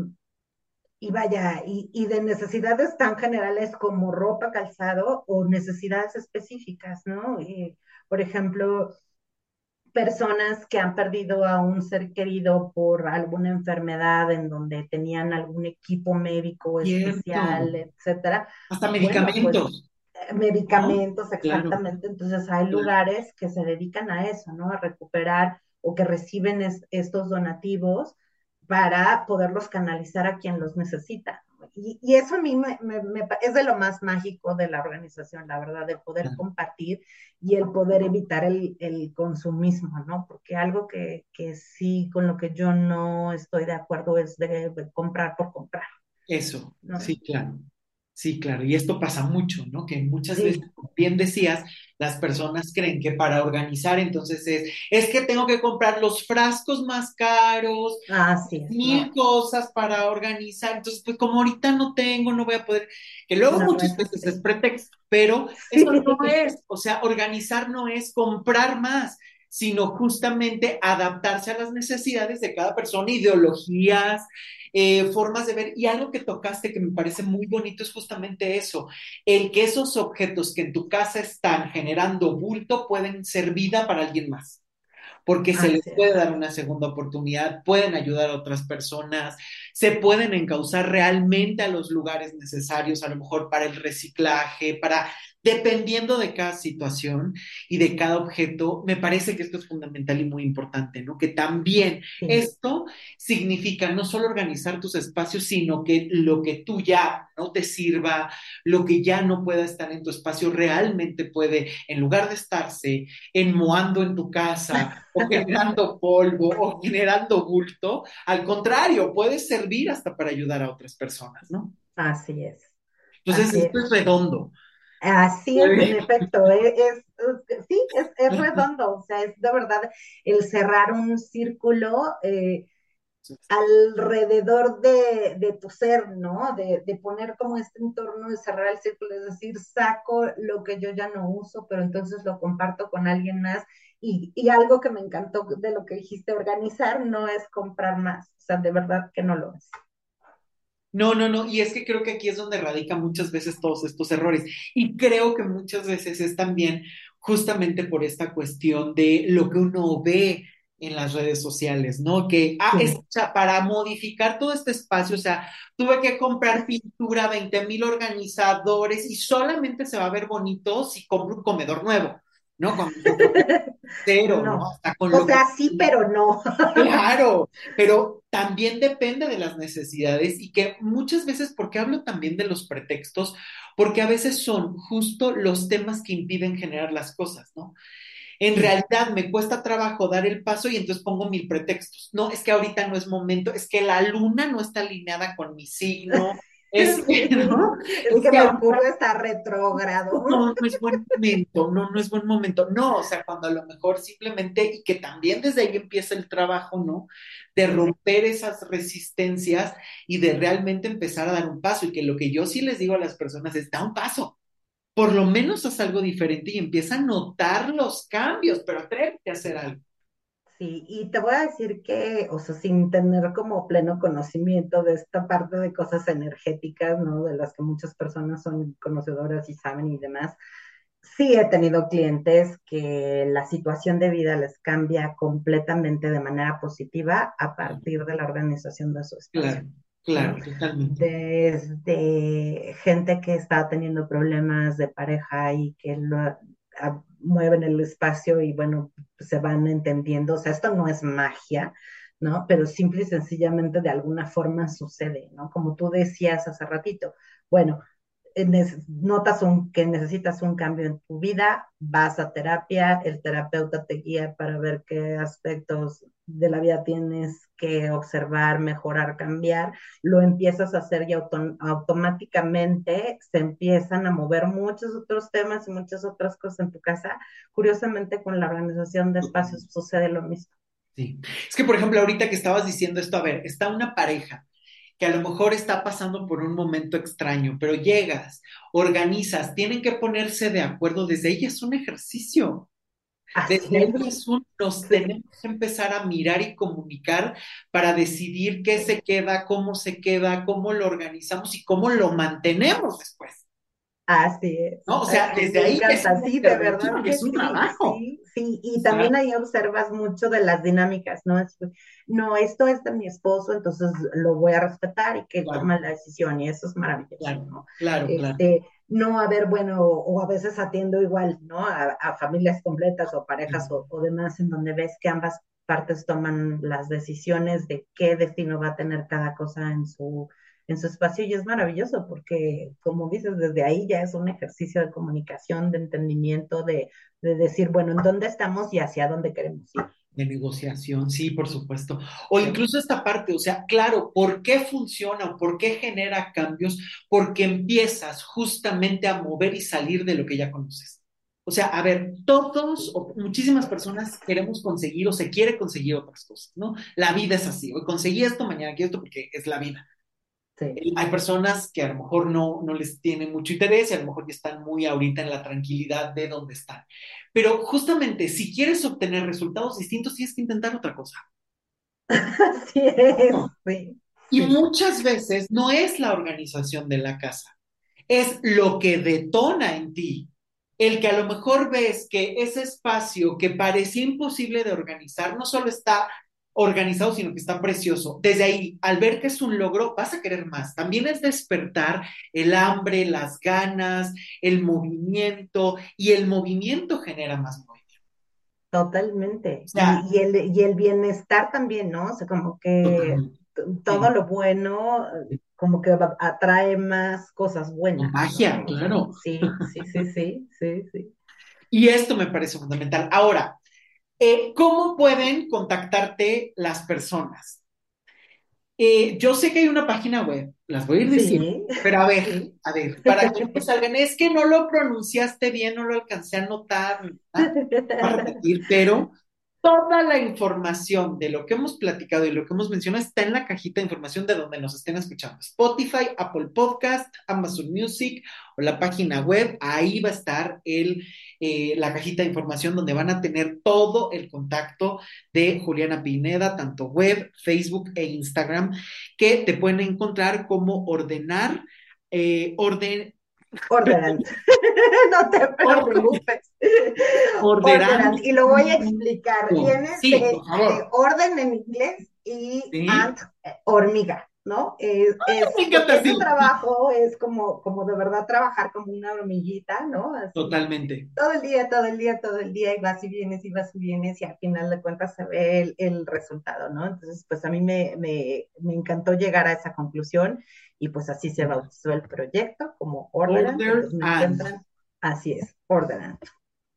y vaya, y, y, de necesidades tan generales como ropa, calzado o necesidades específicas, ¿no? Y, por ejemplo, personas que han perdido a un ser querido por alguna enfermedad en donde tenían algún equipo médico especial, etcétera. Hasta medicamentos. Pues, eh, medicamentos, exactamente. Entonces hay lugares que se dedican a eso, ¿no? A recuperar o que reciben estos donativos para poderlos canalizar a quien los necesita. Y, y eso a mí me, me, es de lo más mágico de la organización, la verdad, de poder compartir y el poder evitar el, el consumismo, ¿no? Porque algo que, que, sí, con lo que yo no estoy de acuerdo es de, comprar por comprar. Eso, sí, claro. Sí, claro, y esto pasa mucho, ¿no? Que muchas veces, como bien decías, las personas creen que para organizar entonces es, es que tengo que comprar los frascos más caros, mil cosas para organizar, entonces pues como ahorita no tengo, no voy a poder, que luego muchas veces es pretexto, pero eso no es, o sea, organizar no es comprar más, sino justamente adaptarse a las necesidades de cada persona, ideologías, eh, formas de ver. Y algo que tocaste que me parece muy bonito es justamente eso, el que esos objetos que en tu casa están generando bulto pueden ser vida para alguien más porque se les puede dar una segunda oportunidad, pueden ayudar a otras personas, se pueden encauzar realmente a los lugares necesarios, a lo mejor para el reciclaje, para dependiendo de cada situación y de cada objeto, me parece que esto es fundamental y muy importante, ¿no? Que también esto significa no solo organizar tus espacios, sino que lo que tú ya no te sirva, lo que ya no pueda estar en tu espacio, realmente puede, en lugar de estarse enmoando en tu casa o *laughs* generando polvo o generando bulto, al contrario, puede servir hasta para ayudar a otras personas, ¿no? Así es. Entonces, esto es redondo. Así es, en efecto, e, es, sí, es, redondo, o sea, es de verdad el cerrar un círculo eh, alrededor de, tu ser, ¿no? De, poner como este entorno de cerrar el círculo, es decir, saco lo que yo ya no uso, pero entonces lo comparto con alguien más. Y, y algo que me encantó de lo que dijiste, organizar no es comprar más, o sea, de verdad que no lo es. No, no, no, y es que creo que aquí es donde radican muchas veces todos estos errores. Y creo que muchas veces es también justamente por esta cuestión de lo que uno ve en las redes sociales, ¿no? Que, ah, es, o sea, para modificar todo este espacio, o sea, tuve que comprar pintura, 20 mil organizadores y solamente se va a ver bonito si compro un comedor nuevo. ¿No? Con *laughs* cero, ¿no? o sea, sí, pero no. *laughs* Claro, pero también depende de las necesidades y que muchas veces, porque hablo también de los pretextos, porque a veces son justo los temas que impiden generar las cosas, ¿no? En realidad me cuesta trabajo dar el paso y entonces pongo mil pretextos. No, es que ahorita no es momento, es que la luna no está alineada con mi signo, es, ¿no? *laughs* es que Mercurio está retrógrado. No, no es buen momento, no, no es buen momento. No, o sea, cuando a lo mejor simplemente, y que también desde ahí empieza el trabajo, ¿no? De romper esas resistencias y de realmente empezar a dar un paso. Y que lo que yo sí les digo a las personas es, da un paso. Por lo menos haz algo diferente y empieza a notar los cambios, pero atrévete a hacer algo. Sí, y te voy a decir que, o sea, sin tener como pleno conocimiento de esta parte de cosas energéticas, ¿no? De las que muchas personas son conocedoras y saben y demás, sí he tenido clientes que la situación de vida les cambia completamente de manera positiva a partir de la organización de su espacio. Claro, claro, totalmente. Desde gente que está teniendo problemas de pareja y que lo, mueven el espacio y bueno, se van entendiendo. O sea, esto no es magia, ¿no? Pero simple y sencillamente de alguna forma sucede, ¿no? Como tú decías hace ratito. Bueno, notas un, que necesitas un cambio en tu vida, vas a terapia, el terapeuta te guía para ver qué aspectos de la vida tienes que observar, mejorar, cambiar, lo empiezas a hacer y automáticamente se empiezan a mover muchos otros temas y muchas otras cosas en tu casa. Curiosamente, con la organización de espacios sucede lo mismo. Sí, es que por ejemplo, ahorita que estabas diciendo esto, a ver, está una pareja que a lo mejor está pasando por un momento extraño, pero llegas, organizas, tienen que ponerse de acuerdo, desde ahí es un ejercicio. Desde ahí es un, nos tenemos que empezar a mirar y comunicar para decidir qué se queda, cómo se queda, cómo lo organizamos y cómo lo mantenemos después. Así es. ¿No? O sea, desde ahí es, sí, de verdad es un trabajo. Sí, sí, y también ahí observas mucho de las dinámicas, ¿no? Es, no, esto es de mi esposo, entonces lo voy a respetar y que toma la decisión, y eso es maravilloso, claro, ¿no? Claro, este, No haber, bueno, o a veces atiendo igual, ¿no? A, familias completas o parejas o, o demás, en donde ves que ambas partes toman las decisiones de qué destino va a tener cada cosa en su en su espacio y es maravilloso porque, como dices, desde ahí ya es un ejercicio de comunicación, de entendimiento, de, decir, bueno, ¿en dónde estamos y hacia dónde queremos ir? De negociación, sí, por supuesto. O incluso esta parte, o sea, claro, ¿por qué funciona o por qué genera cambios? Porque empiezas justamente a mover y salir de lo que ya conoces. O sea, a ver, todos o muchísimas personas queremos conseguir o se quiere conseguir otras cosas, ¿no? La vida es así, hoy conseguí esto, mañana quiero esto porque es la vida. Hay personas que a lo mejor no, no les tiene mucho interés y a lo mejor ya están muy ahorita en la tranquilidad de donde están. Pero justamente, si quieres obtener resultados distintos, tienes que intentar otra cosa. *laughs* Así es. Sí. Y muchas veces no es la organización de la casa, es lo que detona en ti. El que a lo mejor ves que ese espacio que parecía imposible de organizar no solo está organizado, sino que está precioso. Desde ahí, al ver que es un logro, vas a querer más. También es despertar el hambre, las ganas, el movimiento, y el movimiento genera más movimiento. Totalmente. y, el, y el bienestar también, ¿no? O sea, como que todo lo bueno, como que atrae más cosas buenas. Magia, claro. Sí, sí, sí, sí, sí, sí. Y esto me parece fundamental. Ahora, eh, ¿Cómo pueden contactarte las personas? Eh, yo sé que hay una página web, las voy a ir diciendo, pero a ver, a ver, para que no *laughs* salgan, es que no lo pronunciaste bien, no lo alcancé a notar, a repetir, pero Toda la información de lo que hemos platicado y lo que hemos mencionado está en la cajita de información de donde nos estén escuchando. Spotify, Apple Podcast, Amazon Music o la página web. Ahí va a estar el, eh, la cajita de información donde van a tener todo el contacto de Juliana Pineda, tanto web, Facebook e Instagram, que te pueden encontrar como ordenar, eh, orden, *laughs* no te preocupes. Ordenan. Y lo voy a explicar. Tienes de, orden en inglés y ant, eh, hormiga. ¿No? Es, es, trabajo es como, como de verdad trabajar como una hormiguita, ¿no? Totalmente. Todo el día, todo el día, todo el día, y vas y vienes, y vas y vienes, y al final de cuentas se ve el, el resultado, ¿no? Entonces, pues a mí me, me, me, encantó llegar a esa conclusión, y pues así se bautizó el proyecto, como Order, Order Así es, Order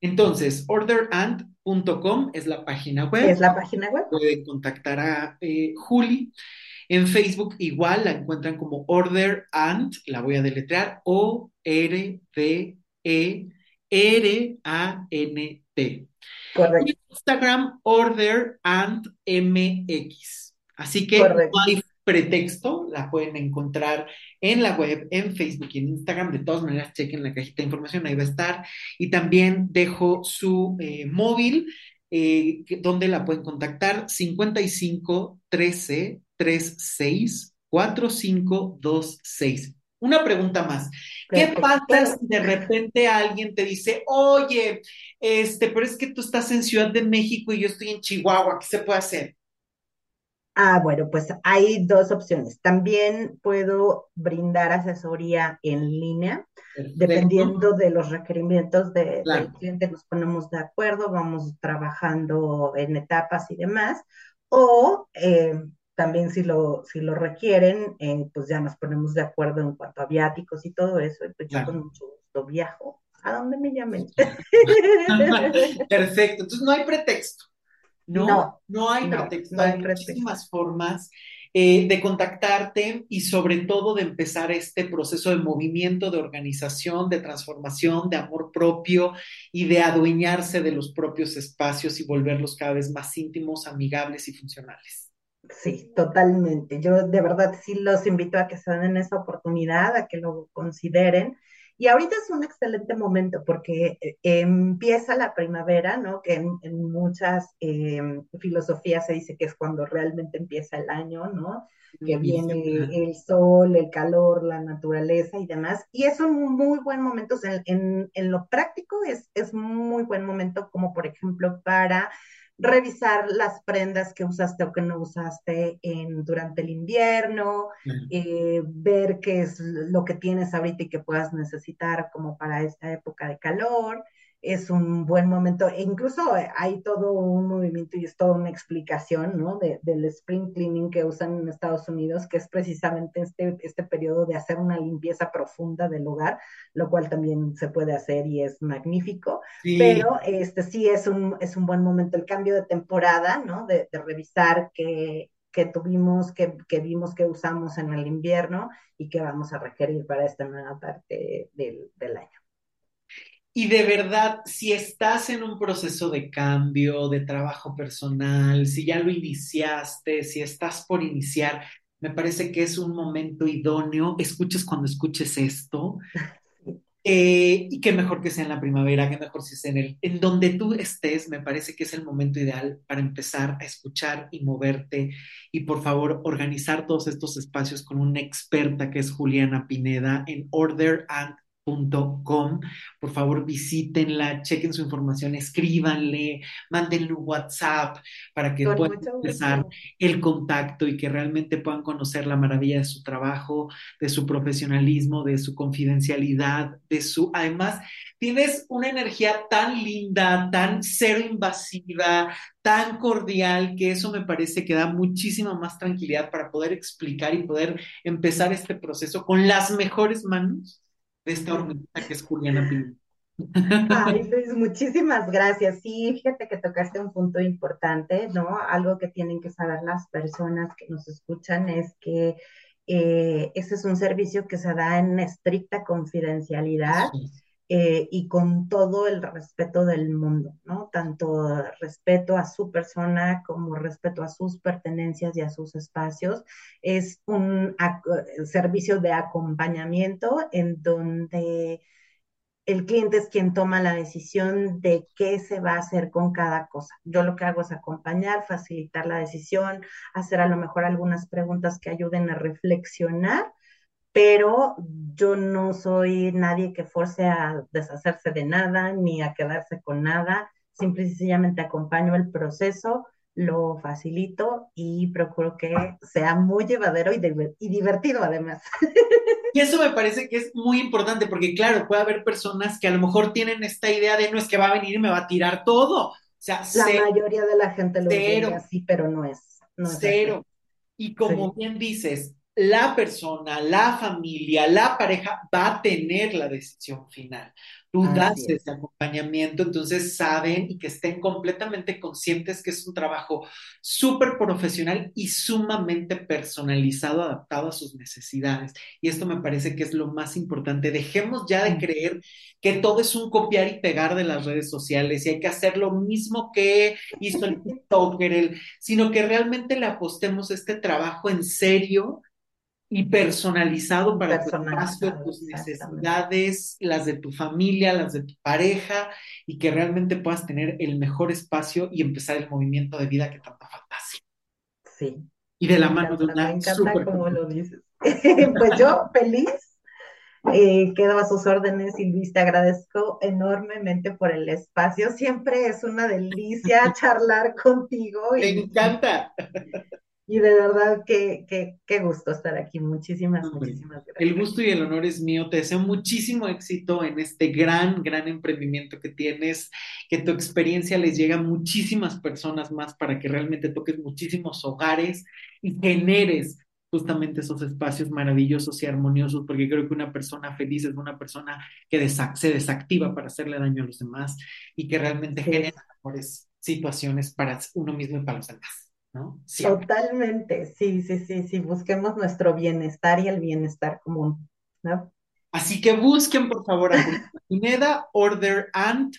Entonces, orderand.com es la página web. Es la página web. Puede contactar a eh, Juli. En Facebook igual la encuentran como Order and, la voy a deletrear, O-R-D-E-R-A-N-T. Correcto. Instagram Order and MX. Así que no hay pretexto, la pueden encontrar en la web, en Facebook y en Instagram. De todas maneras, chequen la cajita de información, ahí va a estar. Y también dejo su eh, móvil, eh, donde la pueden contactar, 55 13 364526. Una pregunta más. ¿Qué pasa si de repente alguien te dice, oye, este, pero es que tú estás en Ciudad de México y yo estoy en Chihuahua, ¿qué se puede hacer? Ah, bueno, pues hay dos opciones. También puedo brindar asesoría en línea, dependiendo de los requerimientos del cliente, nos ponemos de acuerdo, vamos trabajando en etapas y demás. O eh, también si lo, si lo requieren, eh, pues ya nos ponemos de acuerdo en cuanto a viáticos y todo eso, y pues yo con mucho gusto viajo. A donde me llamen. *laughs* Perfecto, entonces no hay pretexto. No, no, hay pretexto, hay, muchísimas formas eh, de contactarte y sobre todo de empezar este proceso de movimiento, de organización, de transformación, de amor propio y de adueñarse de los propios espacios y volverlos cada vez más íntimos, amigables y funcionales. Sí, totalmente. Yo de verdad sí los invito a que se den esa oportunidad, a que lo consideren. Y ahorita es un excelente momento porque eh, empieza la primavera, ¿no? Que en, muchas em, filosofías se dice que es cuando realmente empieza el año, ¿no? Que viene el sol, el calor, la naturaleza y demás. Y es un muy buen momento, en, en, lo práctico es, es muy buen momento como por ejemplo para revisar las prendas que usaste o que no usaste en, durante el invierno, eh, ver qué es lo que tienes ahorita y que puedas necesitar como para esta época de calor es un buen momento. E incluso hay todo un movimiento y es toda una explicación, ¿no? del spring cleaning que usan en Estados Unidos, que es precisamente este, este periodo de hacer una limpieza profunda del hogar, lo cual también se puede hacer y es magnífico. Pero este sí es un, es un buen momento el cambio de temporada, ¿no? De, revisar qué, que tuvimos, que, que, vimos que usamos en el invierno y que vamos a requerir para esta nueva parte del, del año. Y de verdad, si estás en un proceso de cambio, de trabajo personal, si ya lo iniciaste, si estás por iniciar, me parece que es un momento idóneo. Escuches cuando escuches esto. *laughs* Eh, y qué mejor que sea en la primavera, qué mejor si es en el, en donde tú estés, me parece que es el momento ideal para empezar a escuchar y moverte. Y por favor, organizar todos estos espacios con una experta que es Juliana Pineda en Order and Com. Por favor, visítenla, chequen su información, escríbanle, mándenle un WhatsApp para que puedan empezar el contacto y que realmente puedan conocer la maravilla de su trabajo, de su profesionalismo, de su confidencialidad, de su... Además, tienes una energía tan linda, tan cero invasiva, tan cordial, que eso me parece que da muchísima más tranquilidad para poder explicar y poder empezar este proceso con las mejores manos de esta hormiguita que es Juliana Pino. Ay, Luis, muchísimas gracias. Sí, fíjate que tocaste un punto importante, ¿no? Algo que tienen que saber las personas que nos escuchan es que eh, ese es un servicio que se da en estricta confidencialidad. Eh, y con todo el respeto del mundo, ¿no? Tanto respeto a su persona como respeto a sus pertenencias y a sus espacios. Es un servicio de acompañamiento en donde el cliente es quien toma la decisión de qué se va a hacer con cada cosa. Yo lo que hago es acompañar, facilitar la decisión, hacer a lo mejor algunas preguntas que ayuden a reflexionar pero yo no soy nadie que force a deshacerse de nada ni a quedarse con nada, simple y sencillamente acompaño el proceso, lo facilito y procuro que sea muy llevadero y, y divertido además. *laughs* Y eso me parece que es muy importante porque claro, puede haber personas que a lo mejor tienen esta idea de no es que va a venir y me va a tirar todo. O sea, la mayoría de la gente lo ve así, pero no es. No cero. Y como bien dices, la persona, la familia, la pareja va a tener la decisión final. Tú das ese acompañamiento, entonces saben y que estén completamente conscientes que es un trabajo súper profesional y sumamente personalizado, adaptado a sus necesidades. Y esto me parece que es lo más importante. Dejemos ya de creer que todo es un copiar y pegar de las redes sociales y hay que hacer lo mismo que hizo el *laughs* TikToker, sino que realmente le apostemos este trabajo en serio y personalizado para tu espacio, tus necesidades, las de tu familia, las de tu pareja, y que realmente puedas tener el mejor espacio y empezar el movimiento de vida que tanta falta Sí. Y de la mano de una. Me encanta como lo dices. *laughs* pues yo feliz. Eh, quedo a sus órdenes y Luis, te agradezco enormemente por el espacio. Siempre es una delicia *laughs* charlar contigo. Me encanta. Y de verdad, qué, qué, qué gusto estar aquí. Muchísimas, Hombre, muchísimas el gracias. gusto y el honor es mío. Te deseo muchísimo éxito en este gran, gran emprendimiento que tienes, que tu experiencia les llegue a muchísimas personas más para que realmente toques muchísimos hogares y generes justamente esos espacios maravillosos y armoniosos, porque creo que una persona feliz es una persona que desa- se desactiva para hacerle daño a los demás y que realmente genera es. mejores situaciones para uno mismo y para los demás, ¿no? Siempre. Totalmente. Sí, sí, sí, sí. Busquemos nuestro bienestar y el bienestar común, ¿no? Así que busquen por favor a Pineda, orderant.com,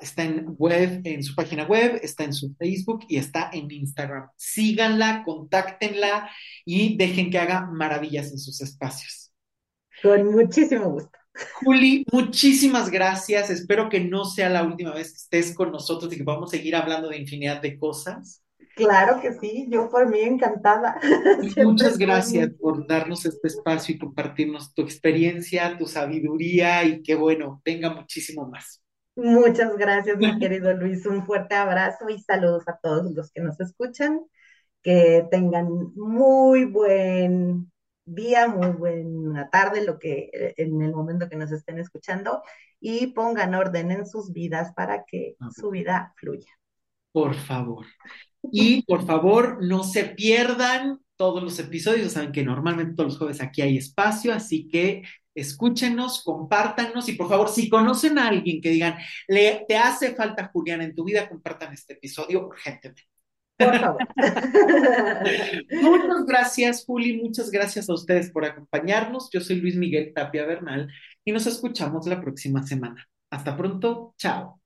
está en web, en su página web, está en su Facebook y está en Instagram. Síganla, contáctenla y dejen que haga maravillas en sus espacios. Con muchísimo gusto. Juli, muchísimas gracias. Espero que no sea la última vez que estés con nosotros y que podamos seguir hablando de infinidad de cosas. Claro que sí, yo por mí encantada. *laughs* Siempre muchas gracias por darnos este espacio y compartirnos tu experiencia, tu sabiduría y que bueno, venga muchísimo más. Muchas gracias, mi querido Luis. Un fuerte abrazo y saludos a todos los que nos escuchan. Que tengan muy buen día, muy buena tarde, lo que en el momento que nos estén escuchando, y pongan orden en sus vidas para que su vida fluya. Por favor. Y por favor, no se pierdan todos los episodios. Saben que normalmente todos los jueves aquí hay espacio, así que escúchenos, compártanos y por favor, si conocen a alguien que digan, le, te hace falta Juliana en tu vida, compartan este episodio urgentemente. Por favor. *laughs* Muchas gracias, Juli. Muchas gracias a ustedes por acompañarnos. Yo soy Luis Miguel Tapia Bernal y nos escuchamos la próxima semana. Hasta pronto. Chao.